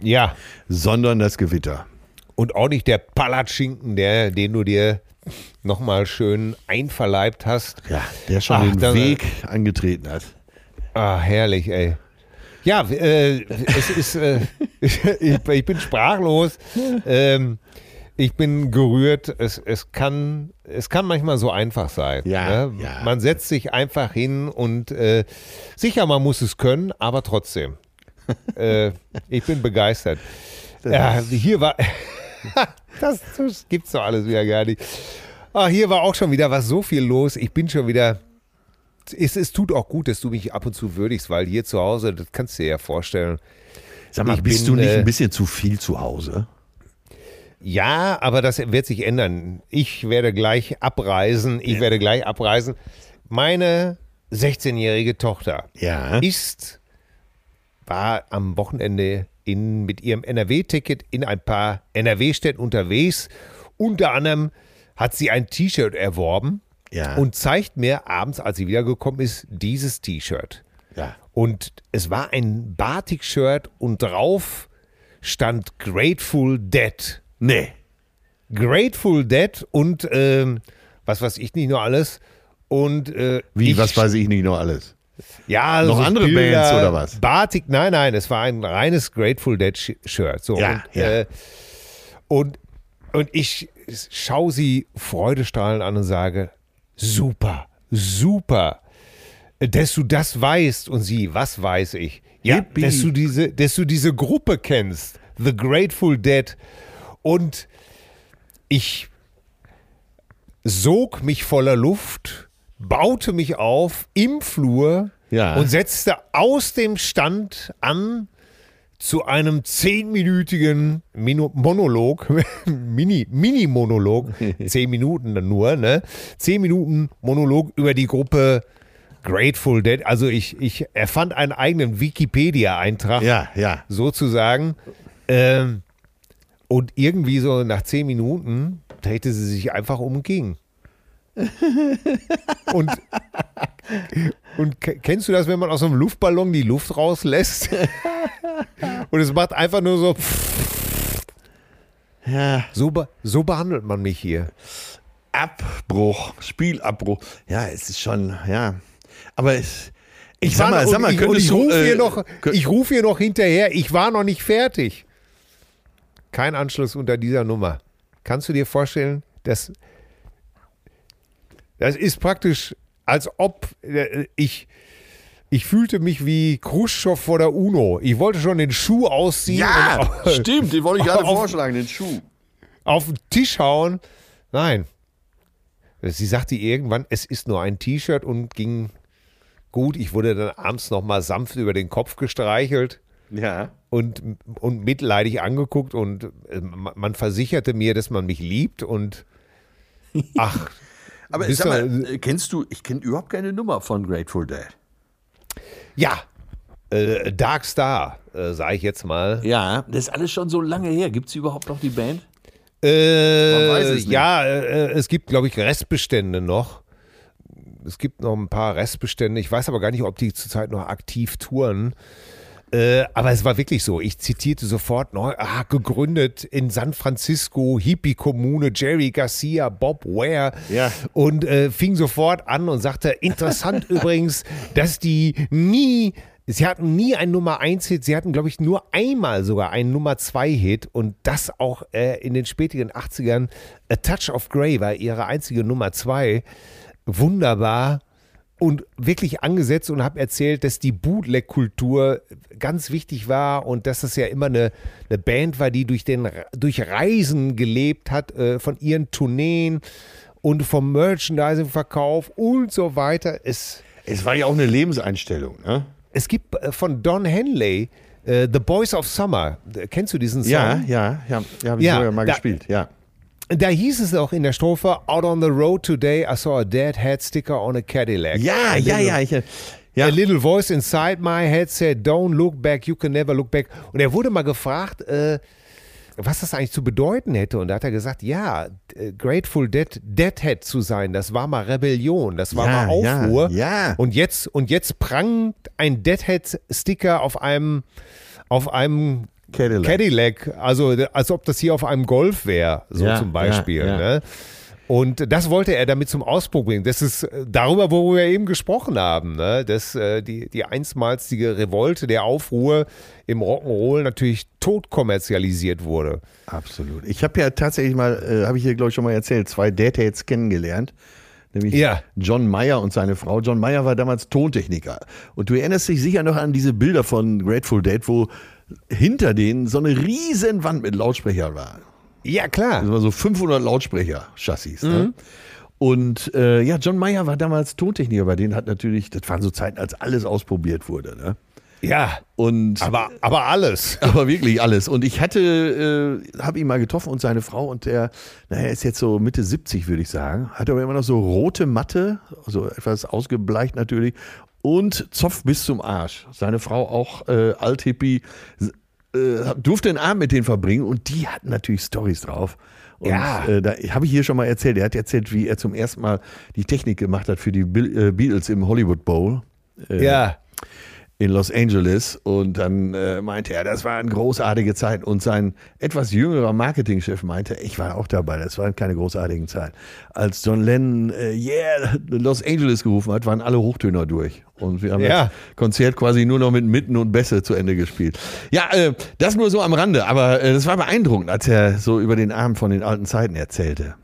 Ja. sondern das Gewitter. Und auch nicht der Palatschinken, der, den du dir nochmal schön einverleibt hast. Ja, der schon Ach, den da- Weg angetreten hat. Ah, herrlich, ey. Ja, äh, es ist, äh, *laughs* ich, ich bin sprachlos. Ähm, ich bin gerührt. Es, es, kann, es kann manchmal so einfach sein. Ja, ne? ja. Man setzt sich einfach hin und äh, sicher, man muss es können, aber trotzdem. *laughs* äh, ich bin begeistert. Ja, hier war. *laughs* das, das gibt's doch alles wieder gar nicht. Ah, hier war auch schon wieder was so viel los. Ich bin schon wieder. Es, es tut auch gut, dass du mich ab und zu würdigst, weil hier zu Hause, das kannst du dir ja vorstellen. Sag mal, Ich bist bin, du nicht äh, ein bisschen zu viel zu Hause? Ja, aber das wird sich ändern. Ich werde gleich abreisen. Ich werde gleich abreisen. Meine 16-jährige Tochter Ja. ist, war am Wochenende in, mit ihrem NRW-Ticket in ein paar NRW-Städten unterwegs. Unter anderem hat sie ein T-Shirt erworben Ja. und zeigt mir abends, als sie wiedergekommen ist, dieses T-Shirt. ja. Und es war ein Batik-Shirt und drauf stand Grateful Dead. Nee. Grateful Dead und ähm, was weiß ich nicht nur alles. Und äh, Wie, ich, was weiß ich nicht noch alles? Ja, Noch so andere Bilder, Bands oder was? Batik, nein, nein, es war ein reines Grateful Dead Sh- Shirt. So, Ja, und, ja. Äh, und, und ich schaue sie freudestrahlend an und sage, super, super, dass du das weißt. Und sie, was weiß ich? Ja, Yippie. dass du, diese, dass du diese Gruppe kennst, The Grateful Dead. Und ich sog mich voller Luft, baute mich auf im Flur Ja. und setzte aus dem Stand an zu einem zehnminütigen Mino Monolog, *laughs* Mini, Mini-Monolog, *laughs* zehn Minuten dann nur, ne? Zehn Minuten Monolog über die Gruppe Grateful Dead. Also ich, ich erfand einen eigenen Wikipedia-Eintrag Ja, ja. sozusagen. Ähm, und irgendwie so nach zehn Minuten drehte sie sich einfach um und ging. Und, und ke- kennst du das, wenn man aus einem Luftballon die Luft rauslässt? *laughs* und es macht einfach nur so. Ja. So, so behandelt man mich hier. Abbruch, Spielabbruch. Ja, es ist schon, ja. Aber es, ich, Ich sag mal, sag mal, ich, ich rufe äh, hier, noch- ich ruf hier noch hinterher, ich war noch nicht fertig. Kein Anschluss unter dieser Nummer. Kannst du dir vorstellen, dass das ist praktisch, als ob äh, ich, ich fühlte mich wie Khrushchev vor der UNO. Ich wollte schon den Schuh ausziehen ja, auf, *laughs* stimmt, den wollte ich gerade *laughs* auf- vorschlagen, den Schuh. auf den Tisch hauen. Nein. Sie sagte irgendwann, es ist nur ein T-Shirt und ging gut. Ich wurde dann abends nochmal sanft über den Kopf gestreichelt Ja. und, und mitleidig angeguckt und äh, man versicherte mir, dass man mich liebt und *laughs* ach, Aber sag mal, äh, kennst du, ich kenne überhaupt keine Nummer von Grateful Dead. ja, äh, Dark Star, äh, sage ich jetzt mal. Ja, das ist alles schon so lange her. Gibt es überhaupt noch die Band? Äh, es nicht. Ja, äh, es gibt, glaube ich, Restbestände noch. Es gibt noch ein paar Restbestände. Ich weiß aber gar nicht, ob die zurzeit noch aktiv touren. Äh, aber es war wirklich so. Ich zitierte sofort neu, ah, gegründet in San Francisco, Hippie-Kommune, Jerry Garcia, Bob Ware. Ja. Und äh, fing sofort an und sagte, interessant *laughs* übrigens, dass die nie, sie hatten nie einen Nummer 1 Hit, sie hatten, glaube ich, nur einmal sogar einen Nummer 2 Hit und das auch äh, in den späteren 80ern. A Touch of Grey war ihre einzige Nummer 2. Wunderbar und wirklich angesetzt und habe erzählt, dass die Bootleg-Kultur ganz wichtig war und dass das ja immer eine, eine Band war, die durch, den, durch Reisen gelebt hat, äh, von ihren Tourneen und vom Merchandising-Verkauf und so weiter. Es, Es war ja auch eine Lebenseinstellung, ne? es gibt äh, von Don Henley äh, The Boys of Summer. Kennst du diesen Song? Ja, ja, ja, ja habe ich Ja, sogar mal da- gespielt, ja. Da hieß es auch in der Strophe, Out on the road today, I saw a dead head sticker on a Cadillac. Ja, A ja, little- ja, ich, ja. A little voice inside my head said, don't look back, you can never look back. Und er wurde mal gefragt, äh, was das eigentlich zu bedeuten hätte. Und da hat er gesagt, ja, äh, Grateful Dead, Deadhead zu sein, das war mal Rebellion, das war Ja, mal ja, Aufruhr. ja. Und jetzt, und jetzt prangt ein Deadhead-Sticker auf einem, auf einem Cadillac. Cadillac, also als ob das hier auf einem Golf wäre, so Ja, zum Beispiel. ja, ja. Ne? Und das wollte er damit zum Ausdruck bringen. Das ist äh, darüber, worüber wir eben gesprochen haben, ne? dass äh, die, die einstmalige Revolte, der Aufruhr im Rock'n'Roll natürlich tot kommerzialisiert wurde. Absolut. Ich habe ja tatsächlich mal, äh, habe ich hier glaube ich schon mal erzählt, zwei Dates kennengelernt. Nämlich Ja. John Mayer und seine Frau. John Mayer war damals Tontechniker. Und du erinnerst dich sicher noch an diese Bilder von Grateful Dead, wo hinter denen so eine riesen Wand mit Lautsprecher war. Ja, klar. Das war so 500 Lautsprecher-Chassis. Ne? Und äh, ja, John Mayer war damals Tontechniker. Bei denen hat natürlich, das waren so Zeiten, als alles ausprobiert wurde. Ne? Ja, Und aber, aber alles. *laughs* aber wirklich alles. Und ich hatte, äh, habe ihn mal getroffen und seine Frau und der, naja, ist jetzt so Mitte 70, würde ich sagen. Hat aber immer noch so rote Matte, also etwas ausgebleicht natürlich und Zopf bis zum Arsch. Seine Frau auch äh, Althippie, s- äh, durfte einen Abend mit denen verbringen und die hatten natürlich Stories drauf. Und Ja. äh, da habe ich hier schon mal erzählt. Er hat erzählt, wie er zum ersten Mal die Technik gemacht hat für die äh, Beatles im Hollywood Bowl Ja. In Los Angeles und dann äh, meinte er, das war eine großartige Zeit und sein etwas jüngerer Marketingchef meinte, ich war auch dabei, das war keine großartige Zeit. Als John Lennon äh, Yeah Los Angeles gerufen hat, waren alle Hochtöner durch und wir haben Ja. das Konzert quasi nur noch mit Mitten und Bässe zu Ende gespielt. Ja, äh, das nur so am Rande, aber äh, das war beeindruckend, als er so über den Abend von den alten Zeiten erzählte.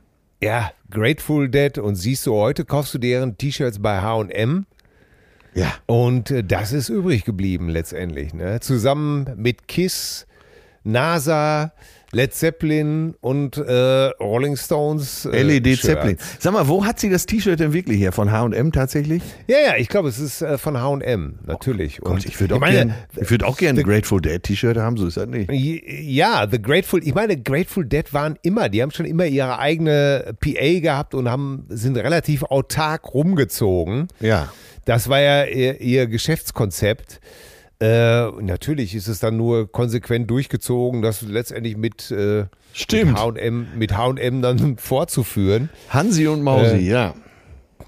Ja, Grateful Dead und siehst du heute, kaufst du deren T-Shirts bei H&M Ja. und äh, das ist übrig geblieben letztendlich. Ne? Zusammen mit Kiss, NASA, Led Zeppelin und äh, Rolling Stones. Äh, LED. Zeppelin. Sag mal, wo hat sie das T-Shirt denn wirklich her? Von H&M tatsächlich? Ja, ja, ich glaube, es ist äh, von H&M, natürlich. Gott, Und ich würde auch gerne würd auch gern ein Grateful Dead T-Shirt haben, so ist das nicht. Ja, The Grateful, ich meine, Grateful Dead waren immer, die haben schon immer ihre eigene PA gehabt und haben, sind relativ autark rumgezogen. Ja. Das war ja ihr, ihr Geschäftskonzept. Äh, natürlich ist es dann nur konsequent durchgezogen, das letztendlich mit, äh, Stimmt. H&M mit H&M dann *laughs* fortzuführen. Hansi und Mausi, Äh, ja.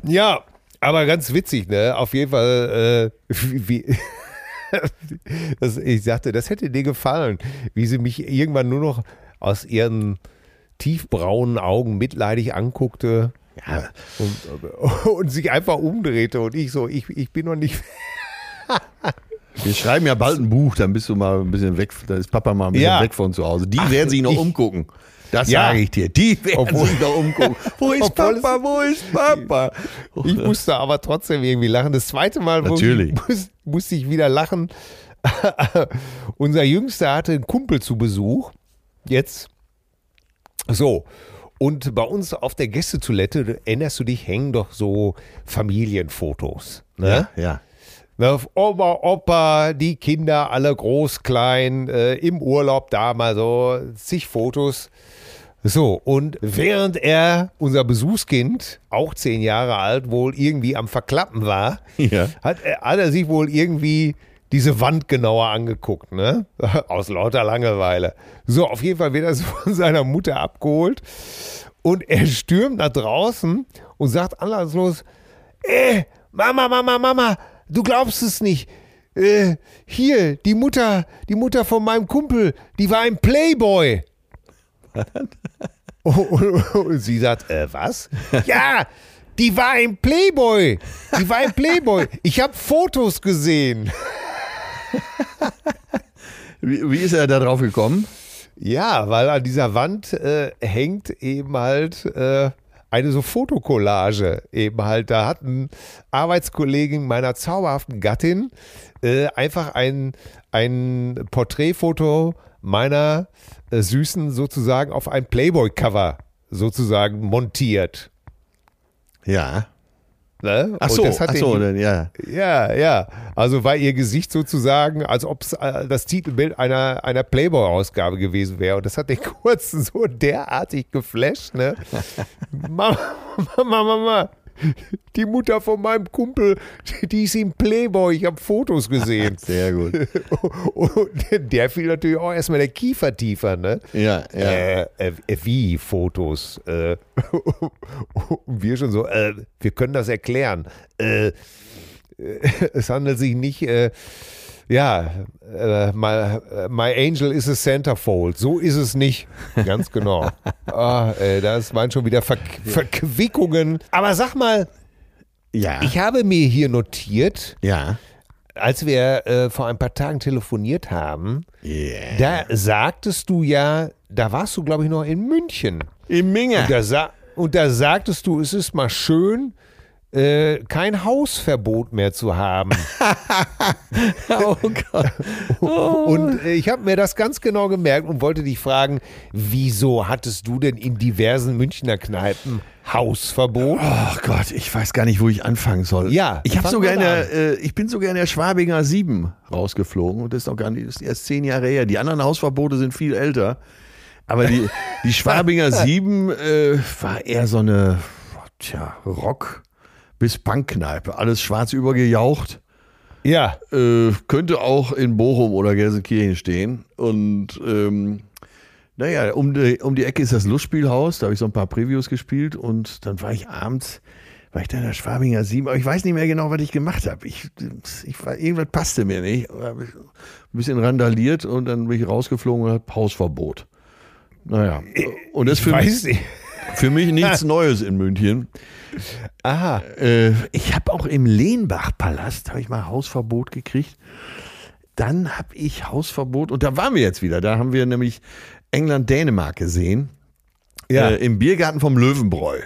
Ja, aber ganz witzig, ne? Auf jeden Fall, äh, wie, *laughs* das, ich sagte, das hätte dir gefallen, wie sie mich irgendwann nur noch aus ihren tiefbraunen Augen mitleidig anguckte ja. und, *laughs* und sich einfach umdrehte und ich so, ich, ich bin noch nicht. *laughs* Wir schreiben ja bald ein Buch, dann bist du mal ein bisschen weg, da ist Papa mal ein bisschen Ja. weg von zu Hause. Die werden sich noch ich- umgucken. Das Ja. sage ich dir. Die werden Obwohl- sich noch umgucken. Wo *laughs* ist Papa? Wo ist Papa? Ich musste aber trotzdem irgendwie lachen. Das zweite Mal wo Natürlich. Ich, muss, musste ich wieder lachen. Unser Jüngster hatte einen Kumpel zu Besuch. Jetzt. So. Und bei uns auf der Gästetoilette, erinnerst du dich, hängen doch so Familienfotos. Ne? Ja, ja. Ne, Oma, Opa, die Kinder, alle groß, klein, äh, im Urlaub da mal so, zig Fotos. So, und während er, unser Besuchskind, auch zehn Jahre alt, wohl irgendwie am Verklappen war, Ja. hat, er, hat er sich wohl irgendwie diese Wand genauer angeguckt, ne? *laughs* Aus lauter Langeweile. So, auf jeden Fall wird er *laughs* von seiner Mutter abgeholt und er stürmt nach draußen und sagt anlasslos, äh, Mama, Mama, Mama, du glaubst es nicht. Äh, hier, die Mutter, die Mutter von meinem Kumpel, die war ein Playboy. Und, *laughs* und, und sie sagt, äh, was? ja, die war ein Playboy. Die war ein Playboy. Ich habe Fotos gesehen. *laughs* Wie, wie ist er da drauf gekommen? Ja, weil an dieser Wand äh, hängt eben halt äh, eine so Fotokollage. Eben halt, da hat ein Arbeitskollegin meiner zauberhaften Gattin äh, einfach ein, ein Porträtfoto meiner äh, Süßen sozusagen auf ein Playboy-Cover sozusagen montiert. Ja. Ne? Ach Und so, das hat ach den- so, dann, ja. Ja, ja. Also war ihr Gesicht sozusagen, als ob es äh, das Titelbild einer, einer Playboy-Ausgabe gewesen wäre. Und das hat den *laughs* Kurzen so derartig geflasht, ne? *laughs* Mama, Mama, Mama, die Mutter von meinem Kumpel, die ist im Playboy, ich habe Fotos gesehen. *laughs* Sehr gut. Und der fiel natürlich auch erstmal der Kiefer tiefer, ne? Ja, ja. Äh, äh, wie Fotos? Äh, *laughs* und wir schon so, äh, wir können das erklären. Äh, äh, es handelt sich nicht Ja, äh, my, äh, my Angel is a Centerfold. So ist es nicht. Ganz genau. *laughs* ah, ey, das waren schon wieder Ver Verquickungen. Aber sag mal, Ja. ich habe mir hier notiert, ja. als wir äh, vor ein paar Tagen telefoniert haben, Yeah. da sagtest du ja, da warst du, glaube ich, noch in München. Im Minge. Und da, sa und da sagtest du, es ist mal schön, äh, kein Hausverbot mehr zu haben. *laughs* Oh Gott. *laughs* Und äh, ich habe mir das ganz genau gemerkt und wollte dich fragen, wieso hattest du denn in diversen Münchner Kneipen Hausverbot? Oh Gott, ich weiß gar nicht, wo ich anfangen soll. Ja, ich habe sogar in der, äh, ich bin sogar in der Schwabinger 7 rausgeflogen und das ist noch gar nicht, das ist erst zehn Jahre her. Die anderen Hausverbote sind viel älter. Aber die, die *laughs* Schwabinger 7 äh, war eher so eine, tja, Rock- bis Punkkneipe. Alles schwarz übergejaucht. Ja, Äh, könnte auch in Bochum oder Gelsenkirchen stehen. Und ähm, naja, um die, um die Ecke ist das Lustspielhaus. Da habe ich so ein paar Previews gespielt und dann war ich abends, war ich da in der Schwabinger 7, aber ich weiß nicht mehr genau, was ich gemacht habe. Ich, ich war, irgendwas passte mir nicht. Hab ich Ein bisschen randaliert und dann bin ich rausgeflogen und habe Hausverbot. Naja, und das ich für mich. Für mich nichts *laughs* Neues in München. Aha. Äh, ich habe auch im Lehnbach-Palast, habe ich mal Hausverbot gekriegt. Dann habe ich Hausverbot und da waren wir jetzt wieder. Da haben wir nämlich England-Dänemark gesehen. Ja. Äh, Im Biergarten vom Löwenbräu.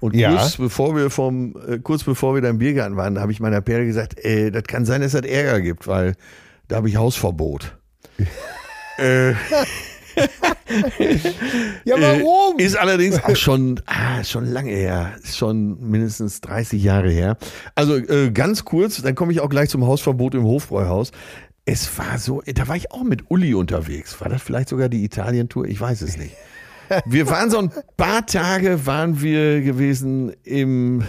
Und Ja. kurz bevor wir vom, äh, kurz bevor wir da im Biergarten waren, habe ich meiner Perle gesagt, äh, das kann sein, dass es Ärger gibt, weil da habe ich Hausverbot. *laughs* äh, Ja, warum? Äh, Ist allerdings auch schon, ah, schon lange her. Ist schon mindestens 30 Jahre her. Also äh, ganz kurz, dann komme ich auch gleich zum Hausverbot im Hofbräuhaus. Es war so, da war ich auch mit Uli unterwegs. War das vielleicht sogar die Italien-Tour? Ich weiß es nicht. Wir waren so ein paar Tage, waren wir gewesen im,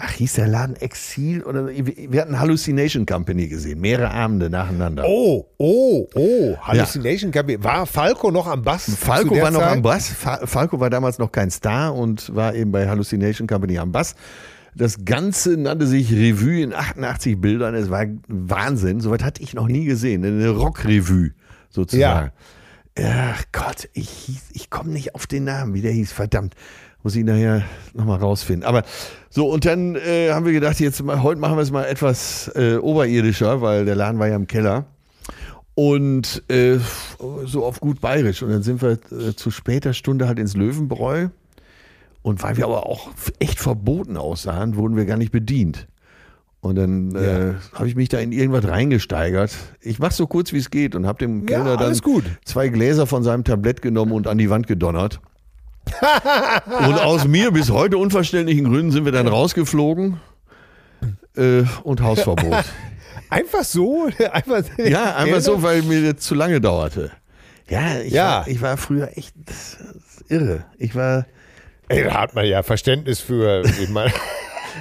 ach hieß der Laden Exil oder wir hatten Hallucination Company gesehen, mehrere Abende nacheinander. Oh, oh, oh. Hallucination Company. War Falco noch am Bass? Falco war noch Zeit? am Bass. Fa Falco war damals noch kein Star und war eben bei Hallucination Company am Bass. Das Ganze nannte sich Revue in 88 Bildern. Es war Wahnsinn. Soweit hatte ich noch nie gesehen. Eine Rockrevue sozusagen. Ach Gott, ich, ich komme nicht auf den Namen, wie der hieß. Verdammt. Muss ich nachher nochmal rausfinden. Aber so, und dann äh, haben wir gedacht, jetzt heute machen wir es mal etwas äh, oberirdischer, weil der Laden war ja im Keller. Und äh, so auf gut bayerisch. Und dann sind wir äh, zu später Stunde halt ins Löwenbräu. Und weil wir aber auch echt verboten aussahen, wurden wir gar nicht bedient. Und dann äh, habe ich mich da in irgendwas reingesteigert. Ich mache so kurz, wie es geht und habe dem Ja, Kellner dann alles gut. zwei Gläser von seinem Tablett genommen und an die Wand gedonnert. Und aus mir bis heute unverständlichen Gründen sind wir dann rausgeflogen äh, und Hausverbot. *laughs* Einfach so? *laughs* Einfach, Ja, einfach so, weil mir das zu lange dauerte. Ja, ich, Ja. War, ich war früher echt irre. Ich war, Ey, da hat man ja Verständnis für. Ich meine,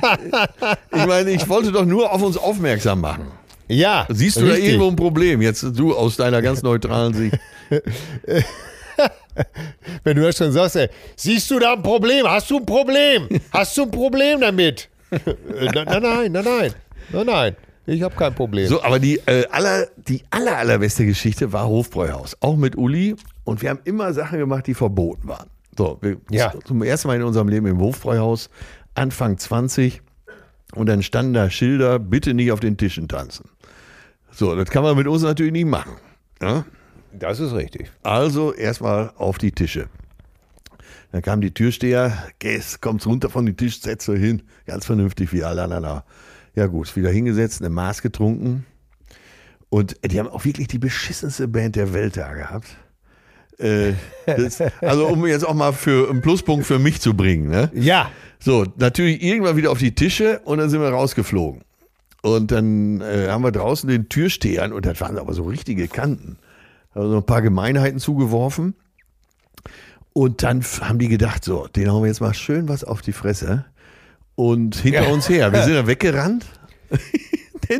*laughs* ich meine, ich wollte doch nur auf uns aufmerksam machen. ja. Siehst du da richtig. irgendwo ein Problem? Jetzt du aus deiner ganz neutralen Sicht. Wenn du das schon sagst, ey, siehst du da ein Problem? Hast du ein Problem? Hast du ein Problem damit? Äh, nein, nein, nein, nein, nein, nein, nein. Ich habe kein Problem. So, aber die, äh, aller, die aller, allerbeste Geschichte war Hofbräuhaus. Auch mit Uli. Und wir haben immer Sachen gemacht, die verboten waren. So, wir Ja. zum ersten Mal in unserem Leben im Hofbräuhaus, Anfang 20. Und dann standen da Schilder, bitte nicht auf den Tischen tanzen. So, das kann man mit uns natürlich nicht machen. Ja? Das ist richtig. Also erstmal auf die Tische. Dann kam die Türsteher, Gäst, kommt runter von den Tisch, setzt so hin. Ganz vernünftig wie alle anderen. Ja gut, wieder hingesetzt, eine Maß getrunken. Und die haben auch wirklich die beschissenste Band der Welt da gehabt. Äh, das, also um jetzt auch mal für einen Pluspunkt für mich zu bringen. Ne? Ja. So, natürlich irgendwann wieder auf die Tische und dann sind wir rausgeflogen. Und dann äh, haben wir draußen den Türstehern, und das waren aber so richtige Kanten, also ein paar Gemeinheiten zugeworfen. Und dann haben die gedacht, so, den hauen wir jetzt mal schön was auf die Fresse. Und hinter Ja. uns her, wir sind dann *laughs* weggerannt. *laughs*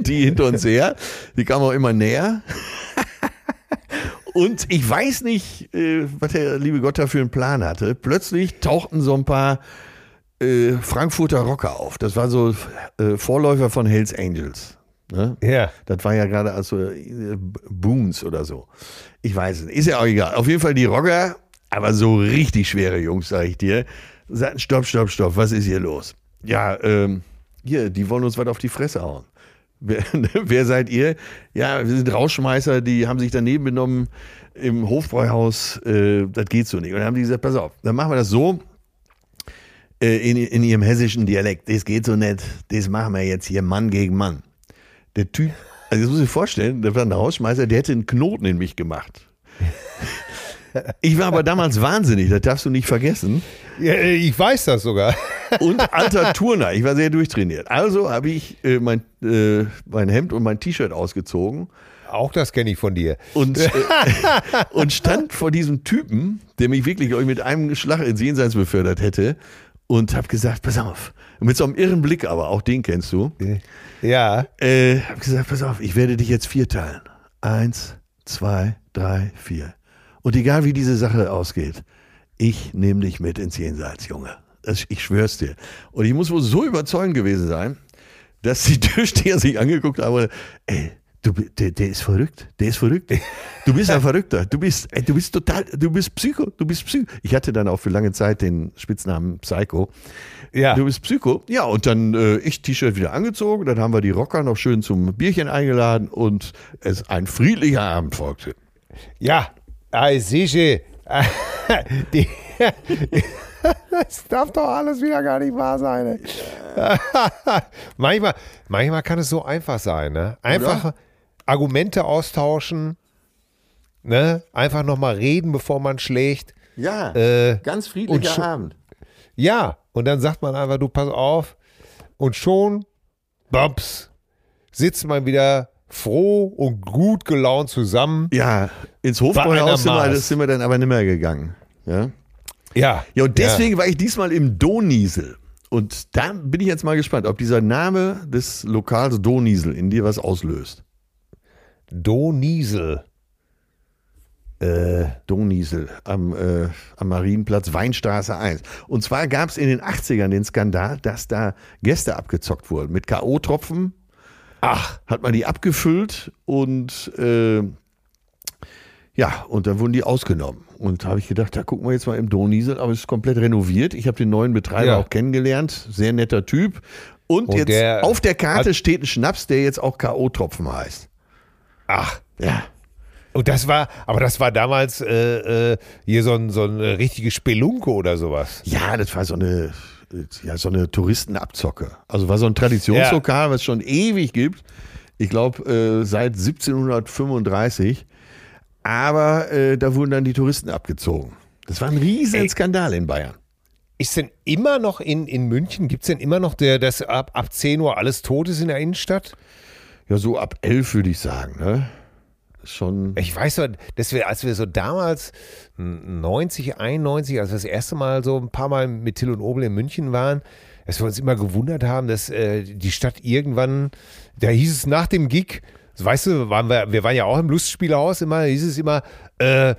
die hinter uns her, die kamen auch immer näher. *laughs* Und ich weiß nicht, äh, was der liebe Gott da für einen Plan hatte. Plötzlich tauchten so ein paar äh, Frankfurter Rocker auf. Das war so äh, Vorläufer von Hells Angels. Ne? Ja. Das war ja gerade also äh, Boons oder so. Ich weiß es nicht. Ist ja auch egal. Auf jeden Fall die Rocker, aber so richtig schwere Jungs, sag ich dir. Sagten, stopp, stopp, stopp, was ist hier los? Ja, ähm, hier, die wollen uns was auf die Fresse hauen. *laughs* Wer, wer seid ihr? Ja, wir sind Rauschmeißer, die haben sich daneben benommen im Hofbräuhaus. Äh, das geht so nicht. Und dann haben die gesagt, pass auf, dann machen wir das so äh, in, in ihrem hessischen Dialekt. Das geht so nicht. Das machen wir jetzt hier Mann gegen Mann. Der Typ, also das muss ich mir vorstellen, der war ein Rauschmeißer, der hätte einen Knoten in mich gemacht. Ich war aber damals wahnsinnig, das darfst du nicht vergessen. ja äh, ich weiß das sogar. Und *laughs* alter Turner, ich war sehr durchtrainiert. Also habe ich äh, mein, äh, mein Hemd und mein T-Shirt ausgezogen Auch das kenne ich von dir. und, äh, *laughs* und stand vor diesem Typen, der mich wirklich ich, mit einem Schlag ins Jenseits befördert hätte und habe gesagt, pass auf, mit so einem irren Blick aber, auch den kennst du, Ja. äh, habe gesagt, pass auf, ich werde dich jetzt vierteilen. Eins, zwei, drei, vier. Und egal wie diese Sache ausgeht, ich nehme dich mit ins Jenseits, Junge. Das, ich schwör's dir. Und ich muss wohl so überzeugend gewesen sein, dass die *laughs* Türsteher sich angeguckt haben, ey, du, der, der ist verrückt, der ist verrückt. Du bist ein Verrückter, du bist, du bist total, du bist Psycho, du bist Psycho. Ich hatte dann auch für lange Zeit den Spitznamen Psycho. Ja. Du bist Psycho. Ja, und dann äh, ich T-Shirt wieder angezogen, dann haben wir die Rocker noch schön zum Bierchen eingeladen und es ein friedlicher Abend folgte. Ja, ah, sicher. *laughs* Die, *laughs* das darf doch alles wieder gar nicht wahr sein. *laughs* manchmal, manchmal kann es so einfach sein. Ne? Einfach Argumente austauschen, ne? einfach nochmal reden, bevor man schlägt. Ja, Äh, ganz und friedlicher Abend. Ja, und dann sagt man einfach, du pass auf. Und schon, bumps, sitzt man wieder froh und gut gelaunt zusammen. Ja, ins Hofbräuhaus sind wir, sind wir dann aber nicht mehr gegangen. Ja, Ja. ja und deswegen war ich diesmal im Doniesel. Und da bin ich jetzt mal gespannt, ob dieser Name des Lokals Doniesel in dir was auslöst. Doniesel. Doniesel am, äh, am Marienplatz Weinstraße 1. Und zwar gab es in den 80ern den Skandal, dass da Gäste abgezockt wurden. Mit K.O.-Tropfen Ach, hat man die abgefüllt und äh, ja, und dann wurden die ausgenommen. Und da habe ich gedacht, da gucken wir jetzt mal im Doniesel, aber es ist komplett renoviert. Ich habe den neuen Betreiber Ja. auch kennengelernt, sehr netter Typ. Und, Und jetzt der auf der Karte steht ein Schnaps, der jetzt auch K.O.-Tropfen heißt. Ach. Ja. Und das war, aber das war damals äh, äh, hier so ein, so ein äh, richtige Spelunke oder sowas. Ja, das war so eine, ja, so eine Touristenabzocke. Also war so ein Traditionslokal, was es schon ewig gibt. Ich glaube, äh, seit 1735. Aber äh, da wurden dann die Touristen abgezogen. Das war ein riesen Ey. Skandal in Bayern. Ist denn immer noch in, in München, gibt es denn immer noch, der, dass ab, ab 10 Uhr alles tot ist in der Innenstadt? Ja, so ab elf würde ich sagen. Ne? Schon. Ich weiß noch, dass wir, als wir so damals 90, 91, als wir das erste Mal so ein paar Mal mit Till und Obel in München waren, dass wir uns immer gewundert haben, dass äh, die Stadt irgendwann, da hieß es nach dem Gig, weißt du, waren wir, wir waren ja auch im Lustspielhaus immer, hieß es immer, äh,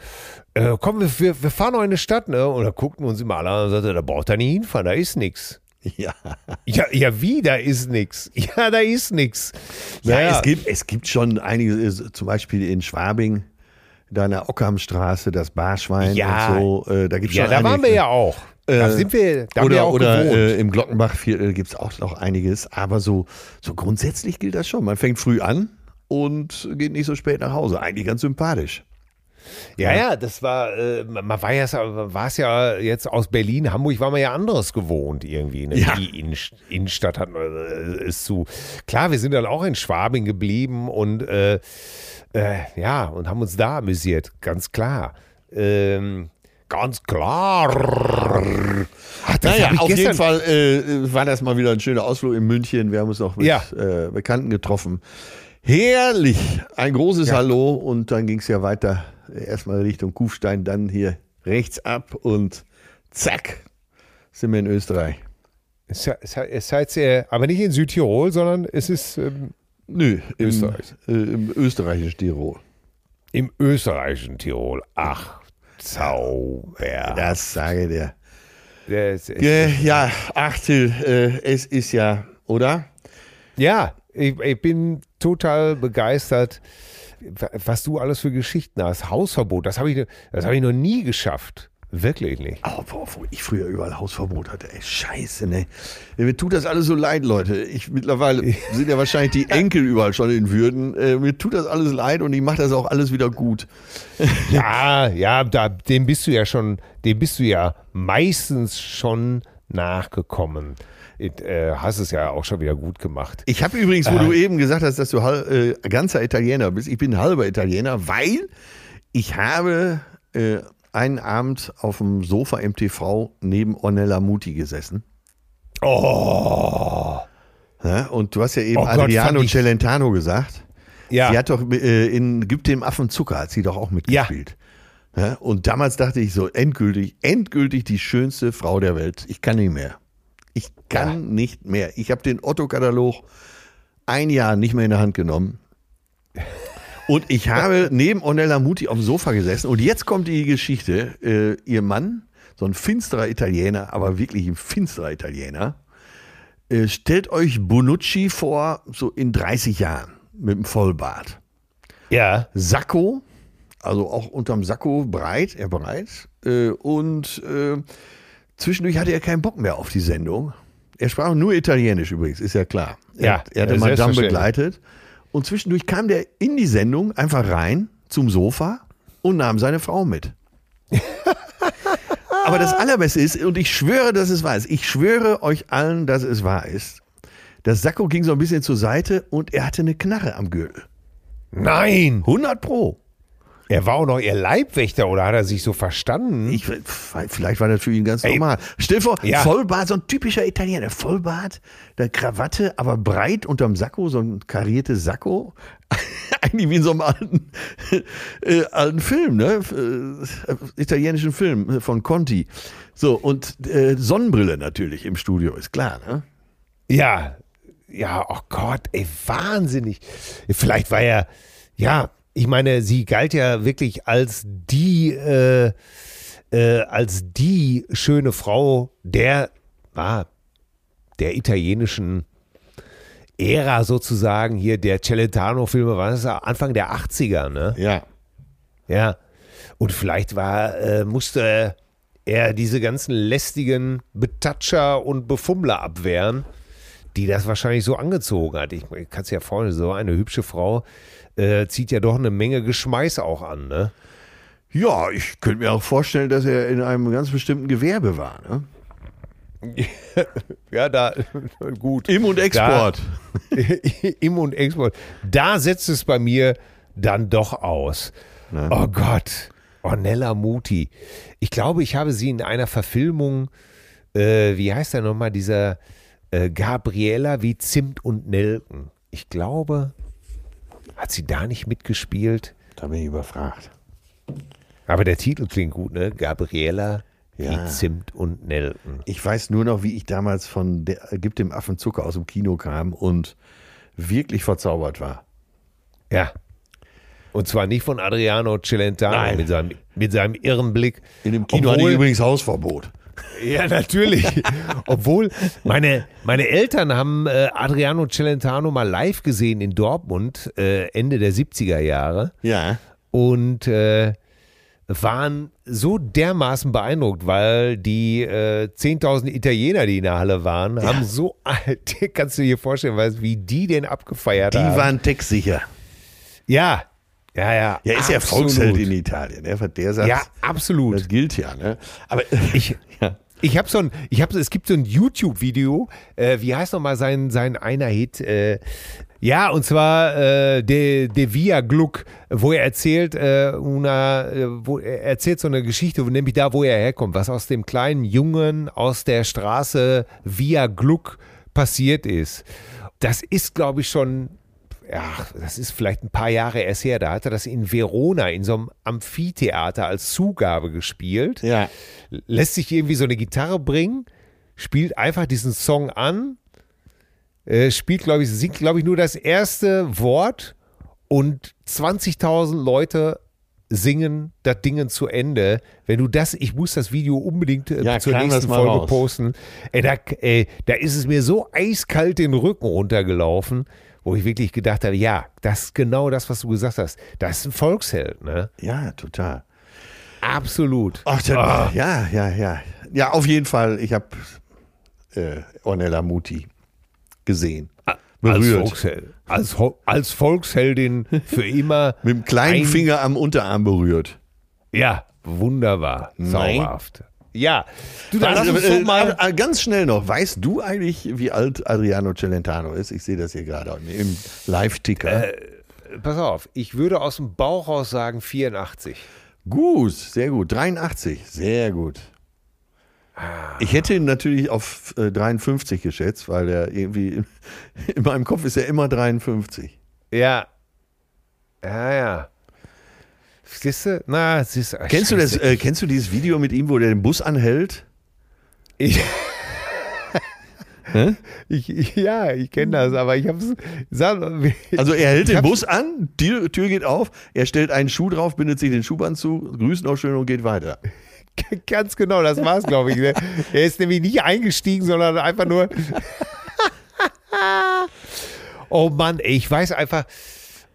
äh, komm, wir, wir, fahren noch in eine Stadt, ne? Und da guckten uns immer alle an und sagten, da braucht er nicht hinfahren, da ist nichts. *laughs* Ja. Ja, ja, wie, da ist nichts. *laughs* Ja, da ist nichts. Ja, Es, gibt, es gibt schon einige, äh, zum Beispiel in Schwabing, da in der Ockhamstraße, das Barschwein Ja. und so. Äh, da gibt's Ja, schon da waren einige. wir ja auch. Da Äh, sind wir, da haben wir oder auch oder gewohnt. äh, im Glockenbachviertel gibt es auch noch einiges. Aber so, so grundsätzlich gilt das schon. Man fängt früh an und geht nicht so spät nach Hause. Eigentlich ganz sympathisch. Ja, ja, das war, äh, man war ja, war es ja jetzt aus Berlin, Hamburg war man ja anderes gewohnt irgendwie. Ne? Ja. Die Innen, Innenstadt hat man äh, ist zu. Klar, wir sind dann auch in Schwabing geblieben und äh, äh, ja, und haben uns da amüsiert, ganz klar. Ähm, ganz klar. Ach, das Naja, auf jeden Fall äh, war das mal wieder ein schöner Ausflug in München. Wir haben uns noch mit Ja. äh, Bekannten getroffen. Herrlich. Ein großes Hallo und dann ging es ja weiter. Erstmal Richtung Kufstein, dann hier rechts ab und zack, sind wir in Österreich. Seid ihr, aber nicht in Südtirol, sondern es ist ähm, Nö, im, Österreich. Äh, im österreichischen Tirol. im österreichischen Tirol. Ach, Zauber. Das sage der. Das Äh, ja, ach Till, äh, es ist ja, oder? Ja, ich, ich bin total begeistert, was du alles für Geschichten hast. Hausverbot, das habe ich, das hab ich noch nie geschafft. Wirklich nicht. Aber boah, wo ich früher überall Hausverbot hatte, ey, scheiße, ne. Mir tut das alles so leid, Leute. Ich mittlerweile sind ja wahrscheinlich die Enkel überall schon in Würden. Äh, mir tut das alles leid und ich mache das auch alles wieder gut. *laughs* Ja, ja, da, dem bist du ja schon, dem bist du ja meistens schon nachgekommen. Äh, hast es ja auch schon wieder gut gemacht. Ich habe übrigens, wo du eben gesagt hast, dass du äh, ganzer Italiener bist, ich bin halber Italiener, weil ich habe äh, einen Abend auf dem Sofa im TV neben Ornella Muti gesessen. Oh, Ja, und du hast ja eben Oh Gott, Adriano ich- Celentano gesagt. ja. Sie hat doch äh, in Gib dem Affen Zucker, hat sie doch auch mitgespielt. Ja. und damals dachte ich so, endgültig, endgültig die schönste Frau der Welt. Ich kann nicht mehr. Ich kann Ja. nicht mehr. Ich habe den Otto-Katalog ein Jahr nicht mehr in der Hand genommen. Und ich habe *laughs* neben Ornella Muti auf dem Sofa gesessen. Und jetzt kommt die Geschichte. Äh, ihr Mann, so ein finsterer Italiener, aber wirklich ein finsterer Italiener, äh, stellt euch Bonucci vor, so in 30 Jahren, mit dem Vollbart. ja. Sakko, also auch unterm Sakko breit, er breit. Äh, und äh, zwischendurch hatte er keinen Bock mehr auf die Sendung. Er sprach nur Italienisch übrigens, ist ja klar. Er, Ja, er hatte Madame begleitet. Und zwischendurch kam der in die Sendung einfach rein zum Sofa und nahm seine Frau mit. *laughs* Aber das Allerbeste ist, und ich schwöre, dass es wahr ist, ich schwöre euch allen, dass es wahr ist, das Sakko ging so ein bisschen zur Seite und er hatte eine Knarre am Gürtel. Nein! 100 Pro. Er war auch noch ihr Leibwächter oder hat er sich so verstanden? Ich, vielleicht war das für ihn ganz normal. Stell dir vor, Ja. Vollbart, so ein typischer Italiener. Vollbart, der Krawatte, aber breit unterm Sakko, so ein kariertes Sakko. *laughs* Eigentlich wie in so einem alten, *laughs* äh, alten Film, ne? Äh, italienischen Film von Conti. So, und äh, Sonnenbrille natürlich im Studio, ist klar, ne? Ja, ja, oh Gott, ey, wahnsinnig. Vielleicht war er, ja, ich meine, sie galt ja wirklich als die, äh, äh, als die schöne Frau der, ah, der italienischen Ära sozusagen hier, der Celentano-Filme, war das Anfang der 80er, ne? Ja. Ja. Und vielleicht war, äh, musste er diese ganzen lästigen Betatscher und Befummler abwehren, die das wahrscheinlich so angezogen hat. Ich kann es ja vorstellen, so eine hübsche Frau äh, zieht ja doch eine Menge Geschmeiß auch an, ne? Ja, ich könnte mir auch vorstellen, dass er in einem ganz bestimmten Gewerbe war, ne? *laughs* Ja, da, *laughs* gut. Im- und Export. *laughs* Im und Export. Da setzt es bei mir dann doch aus. Oh Gott. Ornella Muti. Ich glaube, ich habe sie in einer Verfilmung, äh, wie heißt der nochmal, dieser äh, Gabriela wie Zimt und Nelken. Ich glaube, hat sie da nicht mitgespielt? Da bin ich überfragt. Aber der Titel klingt gut, ne? Gabriela Ja. Zimt und Nelken. Ich weiß nur noch, wie ich damals von der Gib dem Affen Zucker aus dem Kino kam und wirklich verzaubert war. Ja. Und zwar nicht von Adriano Celentano Nein. mit seinem, mit seinem irren Blick. In dem Kino hatte ich Obwohl- übrigens Hausverbot. Ja, natürlich. *laughs* Obwohl, meine, meine Eltern haben äh, Adriano Celentano mal live gesehen in Dortmund, äh, Ende der 70er Jahre. Ja. Und äh, waren so dermaßen beeindruckt, weil die äh, 10.000 Italiener, die in der Halle waren, haben so, *laughs* kannst du dir vorstellen, wie die den abgefeiert Die haben. waren textsicher. ja, ja, ja. Ja, ist ja. Volksheld in Italien. Ne? Der sagt, Ja, absolut. das gilt ja. Ne? Aber *laughs* Ich, *laughs* ja. Ich habe so ein, ich habe, es gibt so ein YouTube-Video. Äh, wie heißt nochmal sein sein einer Hit? Äh, ja, und zwar äh, De, De Via Gluck, wo er erzählt, äh, una, äh, wo er erzählt so eine Geschichte, nämlich da, wo er herkommt, was aus dem kleinen Jungen aus der Straße Via Gluck passiert ist. Das ist, glaube ich, schon ja, das ist vielleicht ein paar Jahre erst her, da hat er das in Verona in so einem Amphitheater als Zugabe gespielt. Ja. Lässt sich irgendwie so eine Gitarre bringen, spielt einfach diesen Song an, äh, spielt, glaube ich, singt, glaube ich, nur das erste Wort und 20.000 Leute singen das Ding zu Ende. Wenn du das, ich muss das Video unbedingt äh, Ja, zur nächsten Folge raus. posten. Ey, da, da ist es mir so eiskalt den Rücken runtergelaufen, wo ich wirklich gedacht habe, ja, das ist genau das, was du gesagt hast. Das ist ein Volksheld, ne? Ja, total. Absolut. Ach, dann, ja, ja, ja. Ja, auf jeden Fall. Ich habe äh, Ornella Muti gesehen. Als Berührt. Volksheld. Als, als Volksheldin *laughs* für immer. Mit dem kleinen ein- Finger am Unterarm berührt. Ja, wunderbar. Nein. Zauberhaft. Ja, du, dann lass uns äh, doch mal. äh, ganz schnell noch. Weißt du eigentlich, wie alt Adriano Celentano ist? Ich sehe das hier gerade im Live-Ticker. Pass auf, ich würde aus dem Bauch raus sagen 84. Gut, sehr gut. 83, sehr gut. Ich hätte ihn natürlich auf äh, 53 geschätzt, weil er irgendwie *laughs* in meinem Kopf ist er immer 53. Ja. Ja, ja. Siehst du? Na, siehst du. Kennst du das? Äh, kennst du dieses Video mit ihm, wo der den Bus anhält? Ich, *laughs* ich, ja, ich kenne das, aber ich habe es. Also er hält den Bus an, die Tür geht auf, er stellt einen Schuh drauf, bindet sich den Schuhband zu, grüßt noch schön und geht weiter. *laughs* Ganz genau, das war's, glaube ich. ne? Er ist nämlich nicht eingestiegen, sondern einfach nur. *laughs* oh Mann, ey, ich weiß einfach.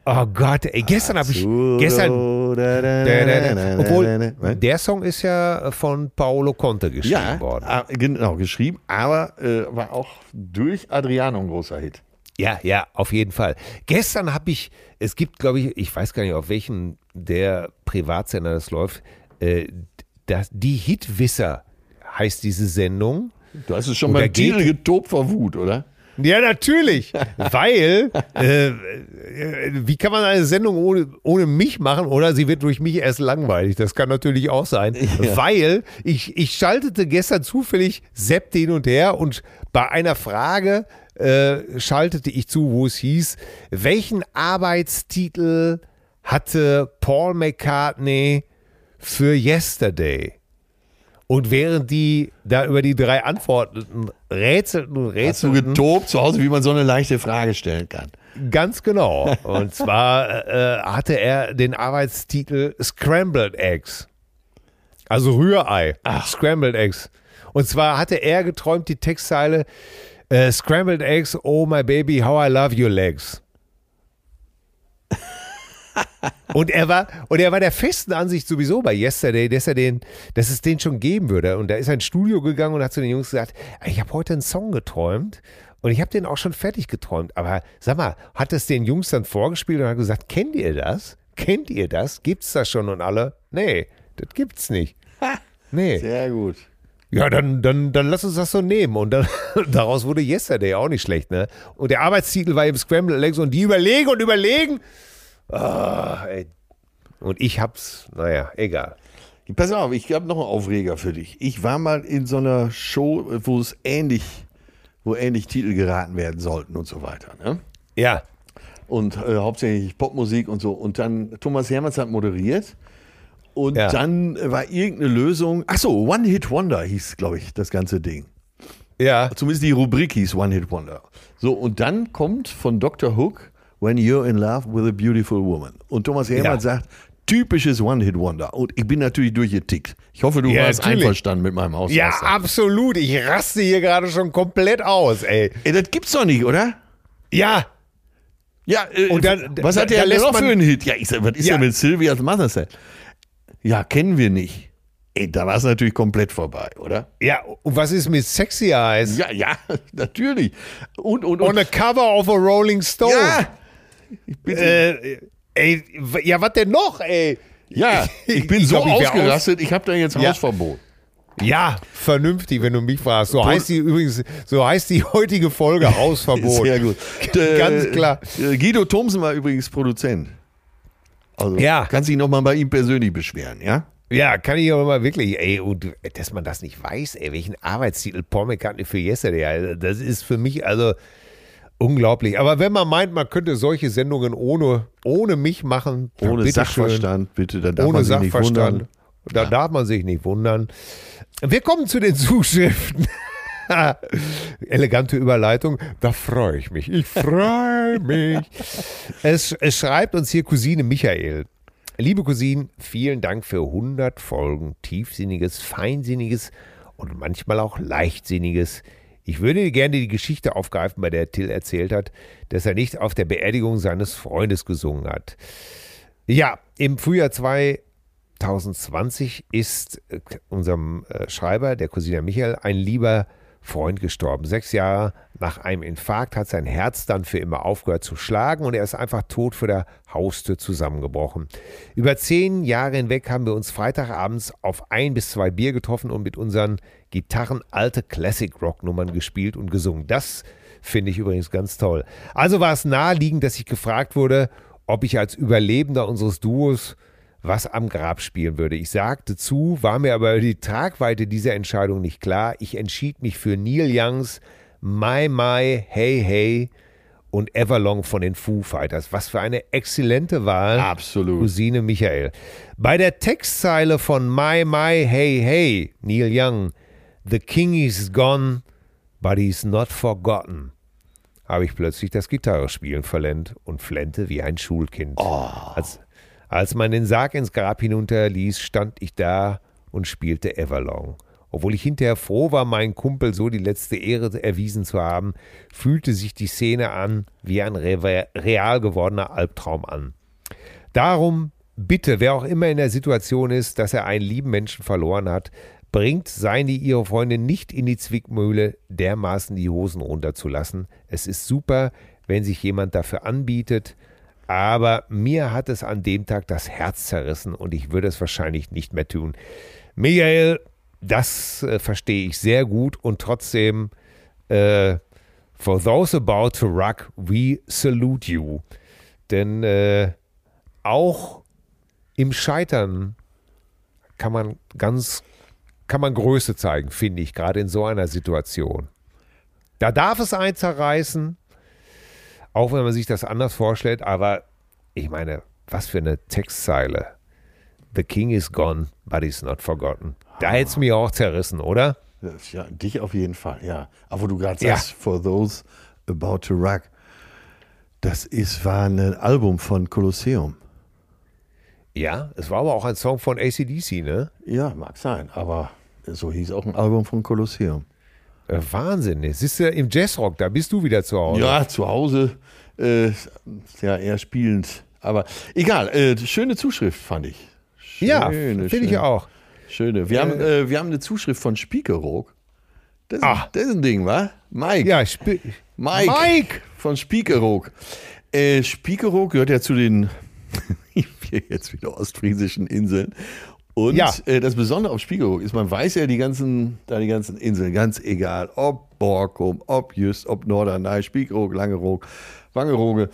Oh Gott, ey, gestern habe ich. Gestern. Obwohl, der Song ist ja von Paolo Conte geschrieben Ja, worden. genau, geschrieben, aber äh, war auch durch Adriano ein großer Hit. Ja, ja, auf jeden Fall. Gestern habe ich, es gibt, glaube ich, ich weiß gar nicht, auf welchen der Privatsender das läuft, äh, das, die Hitwisser heißt diese Sendung. Du hast es schon geht- Titel getobt vor Wut, oder? Ja, natürlich. Weil, äh, äh, wie kann man eine Sendung ohne, ohne mich machen oder sie wird durch mich erst langweilig? Das kann natürlich auch sein. Weil ich, ich schaltete gestern zufällig, seppte hin und her und bei einer Frage äh, schaltete ich zu, wo es hieß, welchen Arbeitstitel hatte Paul McCartney für Yesterday? Und während die da über die drei Antworten rätselten und Hast du rätselten, getobt zu Hause, wie man so eine leichte Frage stellen kann? Ganz genau. Und zwar äh, hatte er den Arbeitstitel Scrambled Eggs. Also Rührei. Scrambled Eggs. Und zwar hatte er geträumt, die Textzeile äh, Scrambled Eggs, oh my baby, how I love your legs. Und er war, und er war der festen Ansicht sowieso bei Yesterday, dass er den, dass es den schon geben würde. Und da ist er ins Studio gegangen und hat zu den Jungs gesagt, ich habe heute einen Song geträumt und ich habe den auch schon fertig geträumt. Aber sag mal, hat es den Jungs dann vorgespielt und hat gesagt, kennt ihr das? Kennt ihr das? Gibt's das schon? Und alle, nee, das gibt's nicht. *laughs* Nee. Sehr gut. Ja, dann, dann, dann lass uns das so nehmen. Und dann, *laughs* daraus wurde Yesterday auch nicht schlecht, ne? Und der Arbeitstitel war eben Scrambled Eggs und die überlegen und überlegen. Ah, ey. Und ich hab's, naja, egal. Pass auf, ich habe noch einen Aufreger für dich. Ich war mal in so einer Show, wo es ähnlich, wo ähnlich Titel geraten werden sollten und so weiter. Ne? Ja, Und äh, hauptsächlich Popmusik und so. Und dann Thomas Hermanns hat moderiert. Und Ja. dann war irgendeine Lösung. Ach so, One Hit Wonder hieß, glaube ich, das ganze Ding. ja, Zumindest die Rubrik hieß One Hit Wonder. So, und dann kommt von Dr. Hook When You're in Love with a Beautiful Woman. Und Thomas Hermann Ja. sagt, typisches One Hit Wonder. Und ich bin natürlich durchgetickt. Ich hoffe, du Ja, warst natürlich. einverstanden mit meinem Ausraster. ja, absolut. Ich raste hier gerade schon komplett aus, ey. Ey, das gibt's doch nicht, oder? Ja, Ja, äh, Und dann- was da- hat da der lässt noch für einen Hit? Ja, ich sag, was ist Ja. denn mit Sylvia's Mother Set? Ja, kennen wir nicht. Ey, da war es natürlich komplett vorbei, oder? ja. Und was ist mit Sexy Eyes? Ja, ja, *laughs* natürlich. Und, und, und. On a cover of a Rolling Stone. ja! Ich bin, Äh, ey, ja, was denn noch, ey? ja, ich bin so ich ausgerastet, ich habe da jetzt Ja. Hausverbot. Ja, vernünftig, wenn du mich fragst. So heißt die übrigens, so heißt die heutige Folge *laughs* Hausverbot. Sehr gut. Ganz klar. äh, Guido Thomsen war übrigens Produzent. Also Ja. kannst dich nochmal bei ihm persönlich beschweren, ja? Ja, kann ich aber mal wirklich, ey, und dass man das nicht weiß, ey, welchen Arbeitstitel Paul McCartney für Yesterday, das ist für mich also unglaublich. Aber wenn man meint, man könnte solche Sendungen ohne, ohne mich machen, Ohne bitteschön. Sachverstand, bitte, dann darf ohne man sich nicht Sachverstand. wundern. Da darf man sich nicht wundern. Wir kommen zu den *laughs* Zuschriften. Elegante Überleitung. Da freue ich mich. Ich freue *laughs* mich. Es, es schreibt uns hier Cousine Michael. Liebe Cousine, vielen Dank für 100 Folgen tiefsinniges, feinsinniges und manchmal auch leichtsinniges Ich würde gerne die Geschichte aufgreifen, bei der Till erzählt hat, dass er nicht auf der Beerdigung seines Freundes gesungen hat. Ja, im Frühjahr 2020 ist äh, unserem äh, Schreiber, der Cousiner Michael, ein lieber Freund gestorben. Sechs Jahre nach einem Infarkt hat sein Herz dann für immer aufgehört zu schlagen und er ist einfach tot vor der Haustür zusammengebrochen. Über zehn Jahre hinweg haben wir uns Freitagabends auf ein bis zwei Bier getroffen und mit unseren Gitarren alte Classic-Rock-Nummern gespielt und gesungen. Das finde ich übrigens ganz toll. Also war es naheliegend, dass ich gefragt wurde, ob ich als Überlebender unseres Duos was am Grab spielen würde. Ich sagte zu, war mir aber die Tragweite dieser Entscheidung nicht klar. Ich entschied mich für Neil Youngs My My Hey Hey und Everlong von den Foo Fighters. Was für eine exzellente Wahl. Absolut. Cousine Michael. Bei der Textzeile von My My Hey Hey, Neil Young, The King is gone, but he's not forgotten, habe ich plötzlich das Gitarrespielen verlernt und flennte wie ein Schulkind. Als, als man den Sarg ins Grab hinunterließ, stand ich da und spielte Everlong. Obwohl ich hinterher froh war, meinen Kumpel so die letzte Ehre erwiesen zu haben, fühlte sich die Szene an wie ein re real gewordener Albtraum an. Darum bitte, wer auch immer in der Situation ist, dass er einen lieben Menschen verloren hat, bringt seine ihre Freundin nicht in die Zwickmühle, dermaßen die Hosen runterzulassen. Es ist super, wenn sich jemand dafür anbietet, aber mir hat es an dem Tag das Herz zerrissen und ich würde es wahrscheinlich nicht mehr tun. Michael, das äh, verstehe ich sehr gut und trotzdem, äh, for those about to rock, we salute you. Denn äh, auch im Scheitern kann man ganz, kann man Größe zeigen, finde ich, gerade in so einer Situation. Da darf es einen zerreißen, auch wenn man sich das anders vorstellt, aber ich meine, was für eine Textzeile. The king is gone, but he's not forgotten. Da hätte es mir auch zerrissen, oder? Ja, dich auf jeden Fall, ja. Aber wo du gerade Ja. sagst, For Those About to Rock, das ist, war ein Album von Colosseum. Ja, es war aber auch ein Song von ACDC, ne? Ja, mag sein, aber so hieß auch ein Album von Colosseum. Äh, Wahnsinn. Siehst du, im Jazzrock, da bist du wieder zu Hause. Ja, zu Hause, äh, ja, eher spielend. Aber egal, äh, schöne Zuschrift fand ich. Ja, Schöne, finde ich auch. Schöne. Wir, haben, äh, wir haben eine Zuschrift von Spiekeroog. Das, ist- Ah. das ist ein Ding, wa? Mike. Ja, sp Mike. Mike! Von Spiekeroog. Äh, Spiekeroog gehört ja zu den *laughs* jetzt wieder ostfriesischen Inseln. Und Ja. äh, das Besondere auf Spiekeroog ist, man weiß ja die ganzen, da die ganzen Inseln, ganz egal, ob Borkum, ob Jüst, ob Norderney, Spiekeroog, Langeroog, Wangerooge.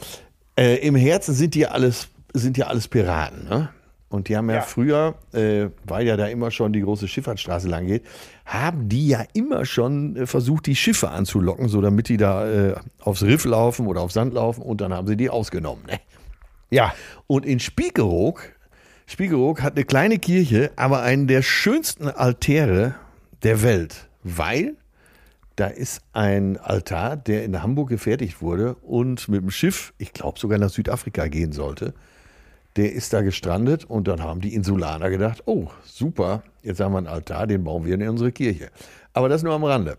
Äh, Im Herzen sind die alles, sind ja alles Piraten, ne? Und die haben ja, Ja. früher, äh, weil ja da immer schon die große Schifffahrtsstraße lang geht, haben die ja immer schon äh, versucht, die Schiffe anzulocken, so damit die da äh, aufs Riff laufen oder auf Sand laufen und dann haben sie die ausgenommen. Ne? Ja, Und in Spiekeroog, Spiekeroog hat eine kleine Kirche, aber einen der schönsten Altäre der Welt, weil da ist ein Altar, der in Hamburg gefertigt wurde und mit dem Schiff, ich glaube sogar nach Südafrika gehen sollte. Der ist da gestrandet und dann haben die Insulaner gedacht, oh, super, jetzt haben wir einen Altar, den bauen wir in unsere Kirche. Aber das nur am Rande.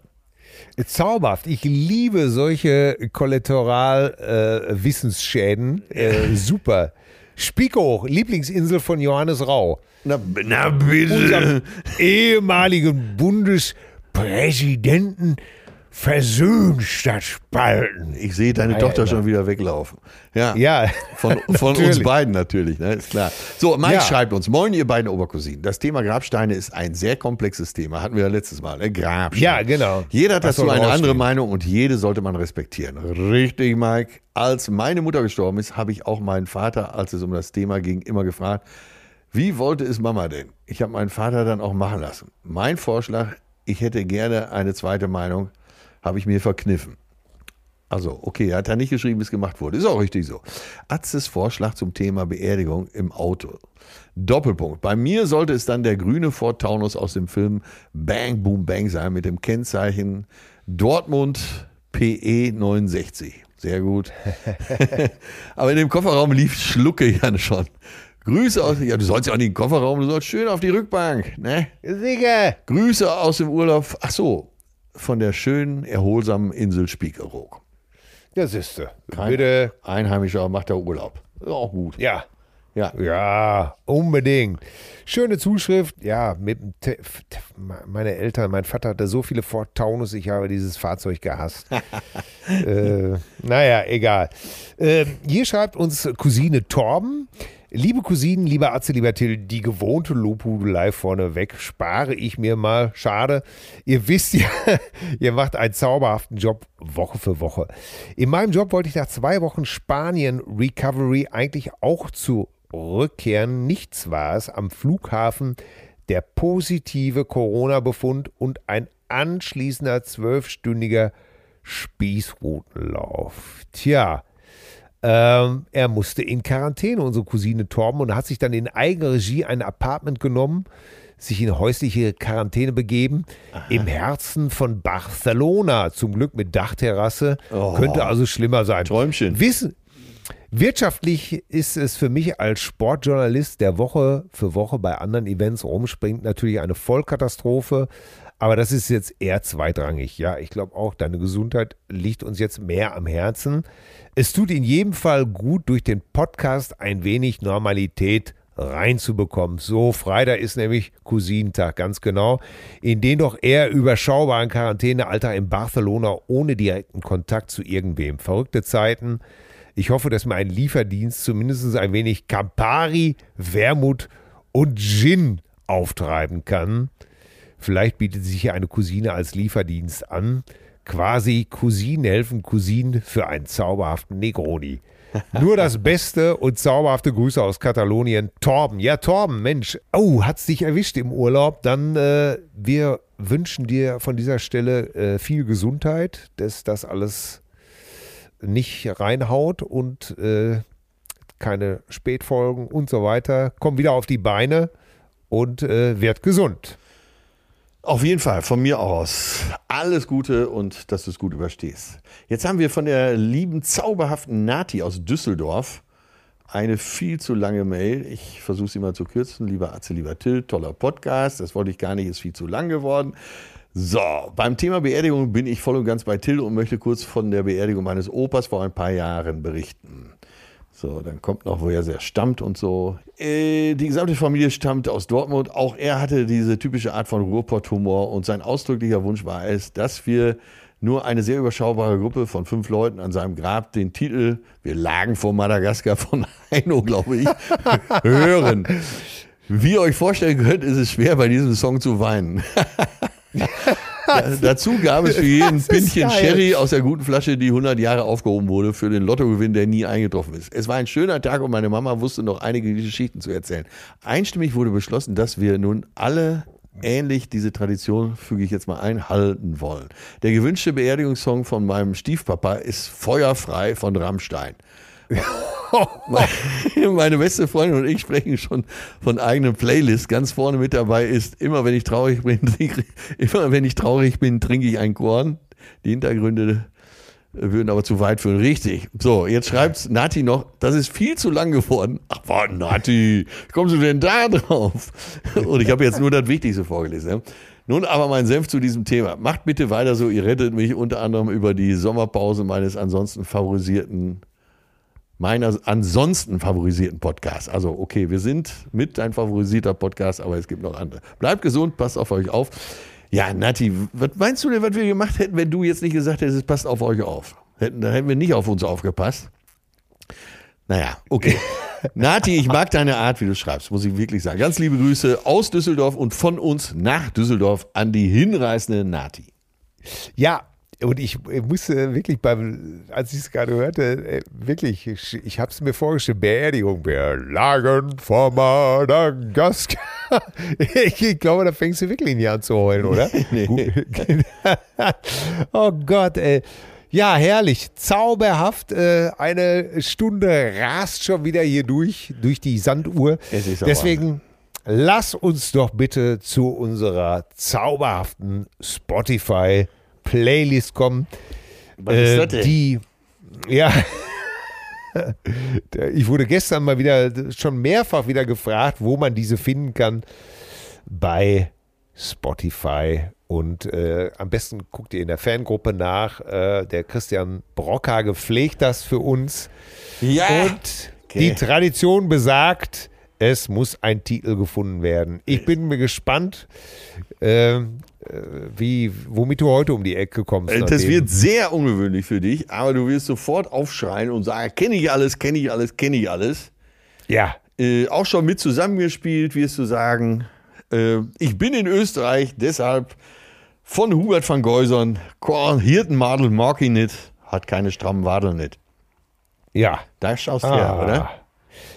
zauberhaft. Ich liebe solche Kollateral-Wissensschäden. Äh, *laughs* super. Spiekeroog, Lieblingsinsel von Johannes Rau. Na, na bitte. unserem ehemaligen Bundespräsidenten versöhnt statt spalten. Ich sehe deine Alter. Tochter schon wieder weglaufen. Ja. Ja, Von, *laughs* von uns beiden natürlich, ne? ist klar. So, Mike Ja. schreibt uns, moin ihr beiden Obercousinen. Das Thema Grabsteine ist ein sehr komplexes Thema, hatten wir ja letztes Mal, ne? Grabsteine. Ja, genau. Jeder hat Das dazu eine andere Meinung und jede sollte man respektieren. Richtig, Mike. Als meine Mutter gestorben ist, habe ich auch meinen Vater, als es um das Thema ging, immer gefragt, wie wollte es Mama denn? Ich habe meinen Vater dann auch machen lassen. Mein Vorschlag, ich hätte gerne eine zweite Meinung, habe ich mir verkniffen. Also, okay, er hat da nicht geschrieben, wie es gemacht wurde. Ist auch richtig so. Atzes Vorschlag zum Thema Beerdigung im Auto. Doppelpunkt. Bei mir sollte es dann der grüne Ford Taunus aus dem Film Bang Boom Bang sein mit dem Kennzeichen Dortmund PE 69. Sehr gut. *laughs* Aber in dem Kofferraum lief Schlucke ja schon. Grüße aus, ja, du sollst ja auch nicht in den Kofferraum, du sollst schön auf die Rückbank, ne? Sicher. Grüße aus dem Urlaub. Ach so. Von der schönen, erholsamen Insel Spiekeroog. Ja, siehste. Kein Bitte. Einheimischer macht da Urlaub. Ist auch gut. Ja. Ja. Ja, unbedingt. Schöne Zuschrift. Ja, mit meine Eltern, mein Vater hatte so viele Ford Taunus, ich habe dieses Fahrzeug gehasst. *laughs* äh, naja, egal. Äh, hier schreibt uns Cousine Torben. Liebe Cousinen, lieber Atze, lieber Till, die gewohnte Lobhudelei vorneweg spare ich mir mal. Schade. Ihr wisst ja, *laughs* ihr macht einen zauberhaften Job Woche für Woche. In meinem Job wollte ich nach zwei Wochen Spanien Recovery eigentlich auch zurückkehren. Nichts war es am Flughafen der positive Corona-Befund und ein anschließender zwölfstündiger Spießrutenlauf. Tja, ähm, er musste in Quarantäne, unsere Cousine Torben, und hat sich dann in Eigenregie ein Apartment genommen, sich in häusliche Quarantäne begeben, im Herzen von Barcelona, zum Glück mit Dachterrasse, Oh. könnte also schlimmer sein. Träumchen. Wissen, wirtschaftlich ist es für mich als Sportjournalist, der Woche für Woche bei anderen Events rumspringt, natürlich eine Vollkatastrophe. Aber das ist jetzt eher zweitrangig. Ja, ich glaube auch, deine Gesundheit liegt uns jetzt mehr am Herzen. Es tut in jedem Fall gut, durch den Podcast ein wenig Normalität reinzubekommen. So, Freitag ist nämlich Cousinentag, ganz genau, in den doch eher überschaubaren Quarantänealltag in Barcelona ohne direkten Kontakt zu irgendwem. Verrückte Zeiten. Ich hoffe, dass mir ein Lieferdienst zumindest ein wenig Campari, Wermut und Gin auftreiben kann. Vielleicht bietet sich hier eine Cousine als Lieferdienst an. Quasi Cousinen helfen Cousinen für einen zauberhaften Negroni. *laughs* Nur das Beste und zauberhafte Grüße aus Katalonien. Torben. Ja, Torben, Mensch. Oh, hat's dich erwischt im Urlaub? Dann, äh, wir wünschen dir von dieser Stelle äh, viel Gesundheit, dass das alles nicht reinhaut und äh, keine Spätfolgen und so weiter. Komm wieder auf die Beine und äh, werd gesund. Auf jeden Fall, von mir aus. Alles Gute und dass du es gut überstehst. Jetzt haben wir von der lieben, zauberhaften Nati aus Düsseldorf eine viel zu lange Mail. Ich versuche sie mal zu kürzen. Lieber Atze, lieber Till, toller Podcast. Das wollte ich gar nicht, ist viel zu lang geworden. So, beim Thema Beerdigung bin ich voll und ganz bei Till und möchte kurz von der Beerdigung meines Opas vor ein paar Jahren berichten. So, dann kommt noch, woher er stammt und so. Äh, die gesamte Familie stammt aus Dortmund. Auch er hatte diese typische Art von Ruhrpott-Humor und sein ausdrücklicher Wunsch war es, dass wir nur eine sehr überschaubare Gruppe von fünf Leuten an seinem Grab den Titel Wir lagen vor Madagaskar von *laughs* Heino, glaube ich, *laughs* hören. Wie ihr euch vorstellen könnt, ist es schwer, bei diesem Song zu weinen. *laughs* Da, *laughs* dazu gab es für jeden Das Pintchen. Sherry aus der guten Flasche, die 100 Jahre aufgehoben wurde, für den Lottogewinn, der nie eingetroffen ist. Es war ein schöner Tag und meine Mama wusste noch einige Geschichten zu erzählen. Einstimmig wurde beschlossen, dass wir nun alle ähnlich diese Tradition, füge ich jetzt mal ein, halten wollen. Der gewünschte Beerdigungssong von meinem Stiefpapa ist Feuerfrei von Rammstein. *laughs* *laughs* Meine beste Freundin und ich sprechen schon von eigenen Playlist. Ganz vorne mit dabei ist, immer wenn ich traurig bin, *laughs* trinke, immer wenn ich traurig bin, trinke ich ein Korn. Die Hintergründe würden aber zu weit führen. Richtig. So, jetzt schreibt Nati noch, das ist viel zu lang geworden. Ach, boah, Nati, wie kommst du denn da drauf? *laughs* Und ich habe jetzt nur das Wichtigste vorgelesen. Nun aber mein Senf zu diesem Thema. Macht bitte weiter so, ihr rettet mich unter anderem über die Sommerpause meines ansonsten favorisierten meiner ansonsten favorisierten Podcast. Also, okay, wir sind mit dein favorisierter Podcast, aber es gibt noch andere. Bleibt gesund, passt auf euch auf. Ja, Nati, was meinst du denn, was wir gemacht hätten, wenn du jetzt nicht gesagt hättest, passt auf euch auf? Hätten, dann hätten wir nicht auf uns aufgepasst. Naja, okay. *laughs* Nati, ich mag deine Art, wie du schreibst, muss ich wirklich sagen. Ganz liebe Grüße aus Düsseldorf und von uns nach Düsseldorf an die hinreißende Nati. Ja, und ich, musste wirklich beim, als ich es gerade hörte, äh, wirklich, ich, habe es mir vorgestellt, Beerdigung, wir lagen vor Madagaskar. *laughs* Ich glaube, da fängst du wirklich nicht an zu heulen, oder? *laughs* Nee. *laughs* oh Gott, ey. Ja, herrlich, zauberhaft. Äh, eine Stunde rast schon wieder hier durch, durch die Sanduhr. Es ist Deswegen lass uns doch bitte zu unserer zauberhaften Spotify-Playlist kommen. Was ist das denn? Äh, Die, ja. *laughs* Ich wurde gestern mal wieder schon mehrfach wieder gefragt, wo man diese finden kann. Bei Spotify Und äh, am besten guckt ihr in der Fangruppe nach. Äh, der Christian Brocker pflegt das für uns. Ja. Und die Tradition besagt, es muss ein Titel gefunden werden. Ich bin mir gespannt, äh, äh, wie, womit du heute um die Ecke kommst. Äh, Das nachdem- wird sehr ungewöhnlich für dich, aber du wirst sofort aufschreien und sagen, kenne ich alles, kenne ich alles, kenne ich alles. ja. Äh, auch schon mit zusammengespielt, wirst du sagen. Äh, ich bin in Österreich, deshalb von Hubert van Geusern, Korn, Hirtenmadel, nicht, hat keine strammen Wadeln nicht. Ja. Da schaust du Ah. her, oder?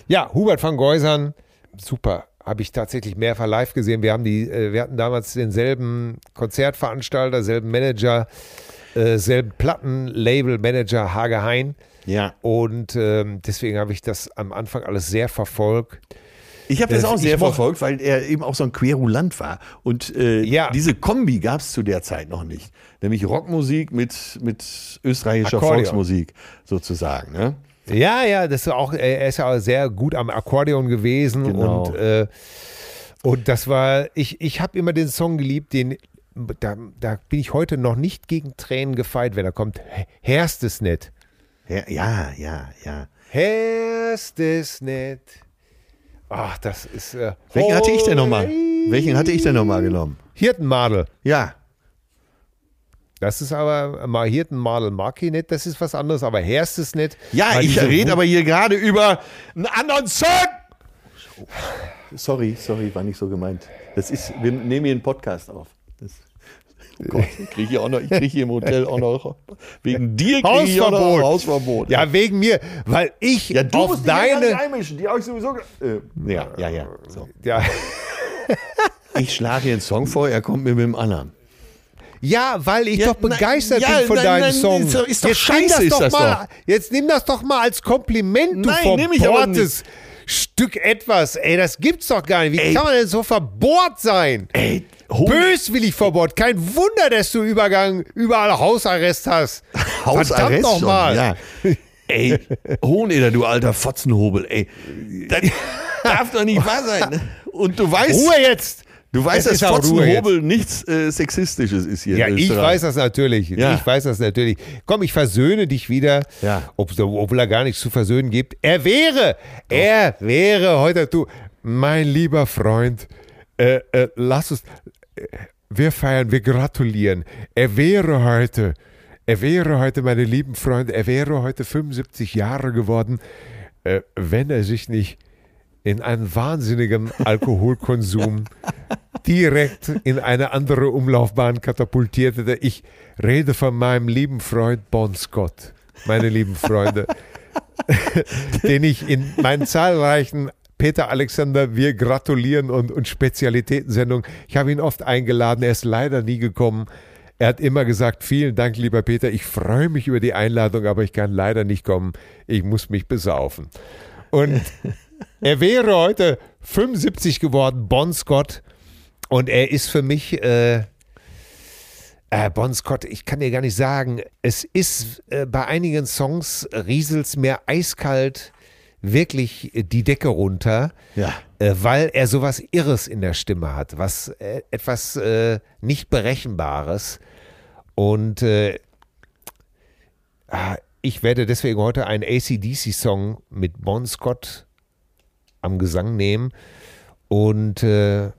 Ja, Hubert van Geusern, super. Habe ich tatsächlich mehrfach live gesehen. Wir, haben die, äh, wir hatten damals denselben Konzertveranstalter, selben Manager, äh, selben Plattenlabel-Manager Hage Hein. Ja. Und ähm, deswegen habe ich das am Anfang alles sehr verfolgt. Ich habe das Äh, auch sehr verfolgt, weil er eben auch so ein Querulant war. Und äh, Ja. diese Kombi gab es zu der Zeit noch nicht. Nämlich Rockmusik mit, mit österreichischer Akkordeon. Volksmusik sozusagen. Ne? Ja, ja, das ist auch, er ist ja auch sehr gut am Akkordeon gewesen Genau. und, äh, und das war, ich, ich habe immer den Song geliebt, den, da, da bin ich heute noch nicht gegen Tränen gefeit, wenn er kommt. Herst es nicht. Ja, ja, ja. ja. Herst es nicht. Ach, das ist. Äh, Welchen hatte ich denn nochmal? Welchen hatte ich denn nochmal genommen? Hirtenmadel. Ja. Das ist aber mal Hirtenmadel mag ich nicht, das ist was anderes, aber Herst es nicht. Ja, ich rede aber hier gerade über einen anderen Song. Sorry, sorry, war nicht so gemeint. Das ist, wir nehmen hier einen Podcast auf. Das, oh Gott, *laughs* ich kriege hier, auch noch- ich krieg hier im Hotel auch noch, wegen dir kriege ich auch noch Hausverbot. Hausverbot. Ja, wegen mir, weil ich ja du auf musst deine. einmischen, die habe ich sowieso... ge- Äh, ja, ja, ja. So. Ja. Ich schlage hier einen Song vor, er kommt mir mit dem anderen. Ja, weil ich Ja, doch begeistert nein, ja, bin von nein, deinem nein, Song. ist doch- ist doch jetzt nimm scheiße, ist doch das mal, doch. Jetzt nimm das doch mal als Kompliment, du Nein, verbohrtes Stück etwas. Ey, das gibt's doch gar nicht. Wie Ey. kann man denn so verbohrt sein? Ey, Böswillig verbohrt. Kein Wunder, dass du Übergang, überall Hausarrest hast. *laughs* Hausarrest Verdammt noch schon, mal. Ja. Ey, Hohneder, du alter Fotzenhobel, ey. Das *laughs* darf doch nicht wahr sein. Und du weißt, Ruhe jetzt! Du weißt, Es dass Fotzenhobel nichts äh, Sexistisches ist hier Ja, ich weiß das natürlich. Ja. Ich weiß das natürlich. Komm, ich versöhne dich wieder, Ja. ob, obwohl er gar nichts zu versöhnen gibt. Er wäre, er wäre heute, du, mein lieber Freund, äh, äh, lass uns, äh, wir feiern, wir gratulieren. Er wäre heute, er wäre heute, meine lieben Freunde, er wäre heute 75 Jahre geworden, äh, wenn er sich nicht in einen wahnsinnigen Alkoholkonsum *laughs* direkt in eine andere Umlaufbahn katapultierte. Ich rede von meinem lieben Freund Bon Scott, meine lieben Freunde, *laughs* den ich in meinen zahlreichen Peter Alexander, wir gratulieren und, und Spezialitätensendungen, ich habe ihn oft eingeladen, er ist leider nie gekommen. Er hat immer gesagt, vielen Dank, lieber Peter, ich freue mich über die Einladung, aber ich kann leider nicht kommen, ich muss mich besaufen. Und er wäre heute 75 geworden, Bon Scott. Und er ist für mich, äh, äh, Bon Scott, ich kann dir gar nicht sagen, es ist äh, bei einigen Songs rieselt's mir eiskalt wirklich die Decke runter, Ja. äh, weil er sowas Irres in der Stimme hat, was äh, etwas äh, nicht Berechenbares. Und äh, ah, ich werde deswegen heute einen ACDC-Song mit Bon Scott am Gesang nehmen. Und, äh,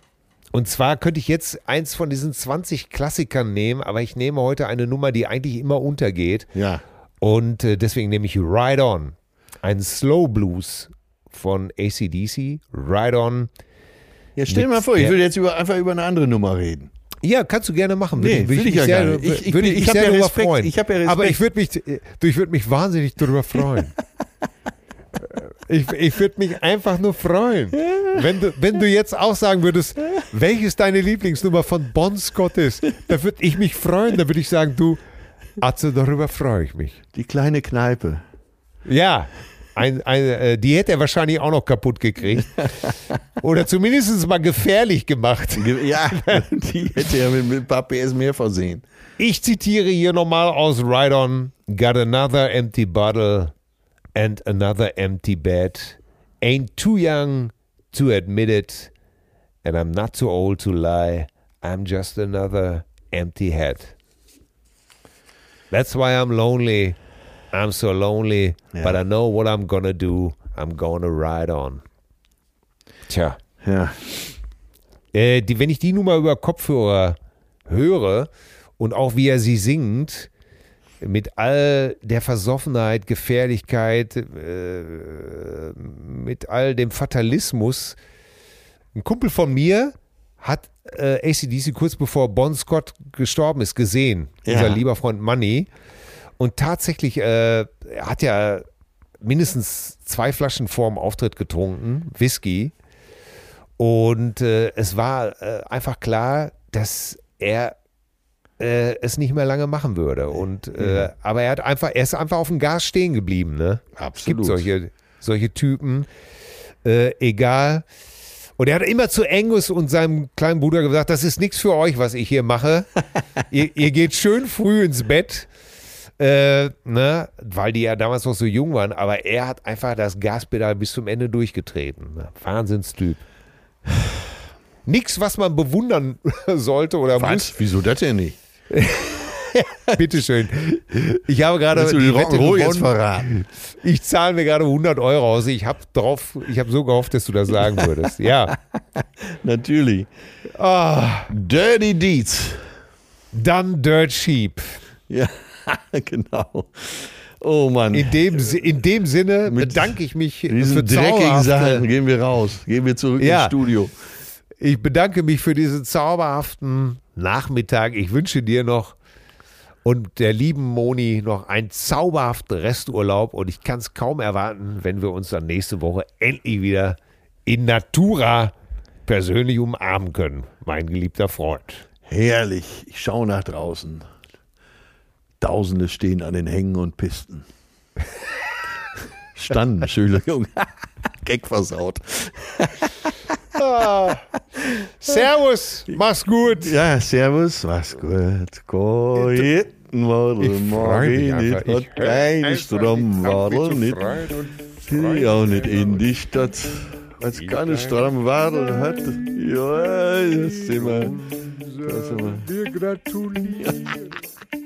und zwar könnte ich jetzt eins von diesen 20 Klassikern nehmen, aber ich nehme heute eine Nummer, die eigentlich immer untergeht. Ja. Und äh, deswegen nehme ich Ride On, ein Slow Blues von ACDC. Ride On. Ja, stell dir mal vor, ich will jetzt über, einfach über eine andere Nummer reden. Ja, kannst du gerne machen. Würde- Nee, würde ich mich ja sehr. Ich- ich würde mich ich hab sehr ja Respekt. freuen. Ich hab ja Respekt. Aber ich würde mich, du, ich würde mich wahnsinnig darüber freuen. *laughs* Ich, ich würde mich einfach nur freuen. Wenn du, wenn du jetzt auch sagen würdest, welches deine Lieblingsnummer von Bon Scott ist, da würde ich mich freuen. Da würde ich sagen, du, Atze, darüber freue ich mich. Die kleine Kneipe. Ja, ein, ein, äh, die hätte er wahrscheinlich auch noch kaputt gekriegt. Oder zumindest mal gefährlich gemacht. Ja, *laughs* die hätte er mit, mit ein paar PS mehr versehen. Ich zitiere hier nochmal aus Ride On. Got another empty bottle and another empty bed. Ain't too young to admit it. And I'm not too old to lie. I'm just another empty head. That's why I'm lonely. I'm so lonely, Ja. but I know what I'm gonna do. I'm gonna ride on. Tja. Ja. Äh, die, wenn ich die Nummer über Kopfhörer höre und auch wie er sie singt, mit all der Versoffenheit, Gefährlichkeit, äh, mit all dem Fatalismus. Ein Kumpel von mir hat äh, ACDC kurz bevor Bon Scott gestorben ist gesehen, Ja. unser lieber Freund Money. Und tatsächlich, äh, er hat ja mindestens zwei Flaschen vor dem Auftritt getrunken, Whisky. Und äh, es war äh, einfach klar, dass er äh, es nicht mehr lange machen würde. Und äh, aber er hat einfach, er ist einfach auf dem Gas stehen geblieben. Ne? Es gibt Absolut. solche, solche Typen. Äh, egal. Und er hat immer zu Angus und seinem kleinen Bruder gesagt, das ist nichts für euch, was ich hier mache. *laughs* ihr, ihr geht schön früh ins Bett. Äh, ne, weil die ja damals noch so jung waren, aber er hat einfach das Gaspedal bis zum Ende durchgetreten. Ne? Wahnsinnstyp. *sighs* Nix, was man bewundern *laughs* sollte oder muss. Was? Wieso das denn nicht? *laughs* Bitteschön. Ich habe gerade die Wette gewonnen. verraten? Ich zahle mir gerade 100 Euro aus. Ich habe drauf, ich habe so gehofft, dass du das sagen würdest. Ja. *laughs* Natürlich. Ah, Dirty Deeds. dann Dirt Sheep. Ja, *laughs* genau. Oh Mann. In dem, in dem Sinne Mit bedanke ich mich für dreckigen Sachen gehen wir raus. Gehen wir zurück Ja. ins Studio. ich bedanke mich für diesen zauberhaften Nachmittag. Ich wünsche dir noch und der lieben Moni noch einen zauberhaften Resturlaub und ich kann es kaum erwarten, wenn wir uns dann nächste Woche endlich wieder in Natura persönlich umarmen können, mein geliebter Freund. Herrlich. Ich schaue nach draußen. Tausende stehen an den Hängen und Pisten. *laughs* Standen, Entschuldigung. Gag versaut. *laughs* Servus, mach's gut. Ja, servus, was gut. Koiten worden, morgen nicht, hat keine Stromwadel nicht. Die auch nicht in die Stadt. Als keine Stromwadel hat. Ja, das sind wir. Das sind wir. Wir gratulieren. *laughs*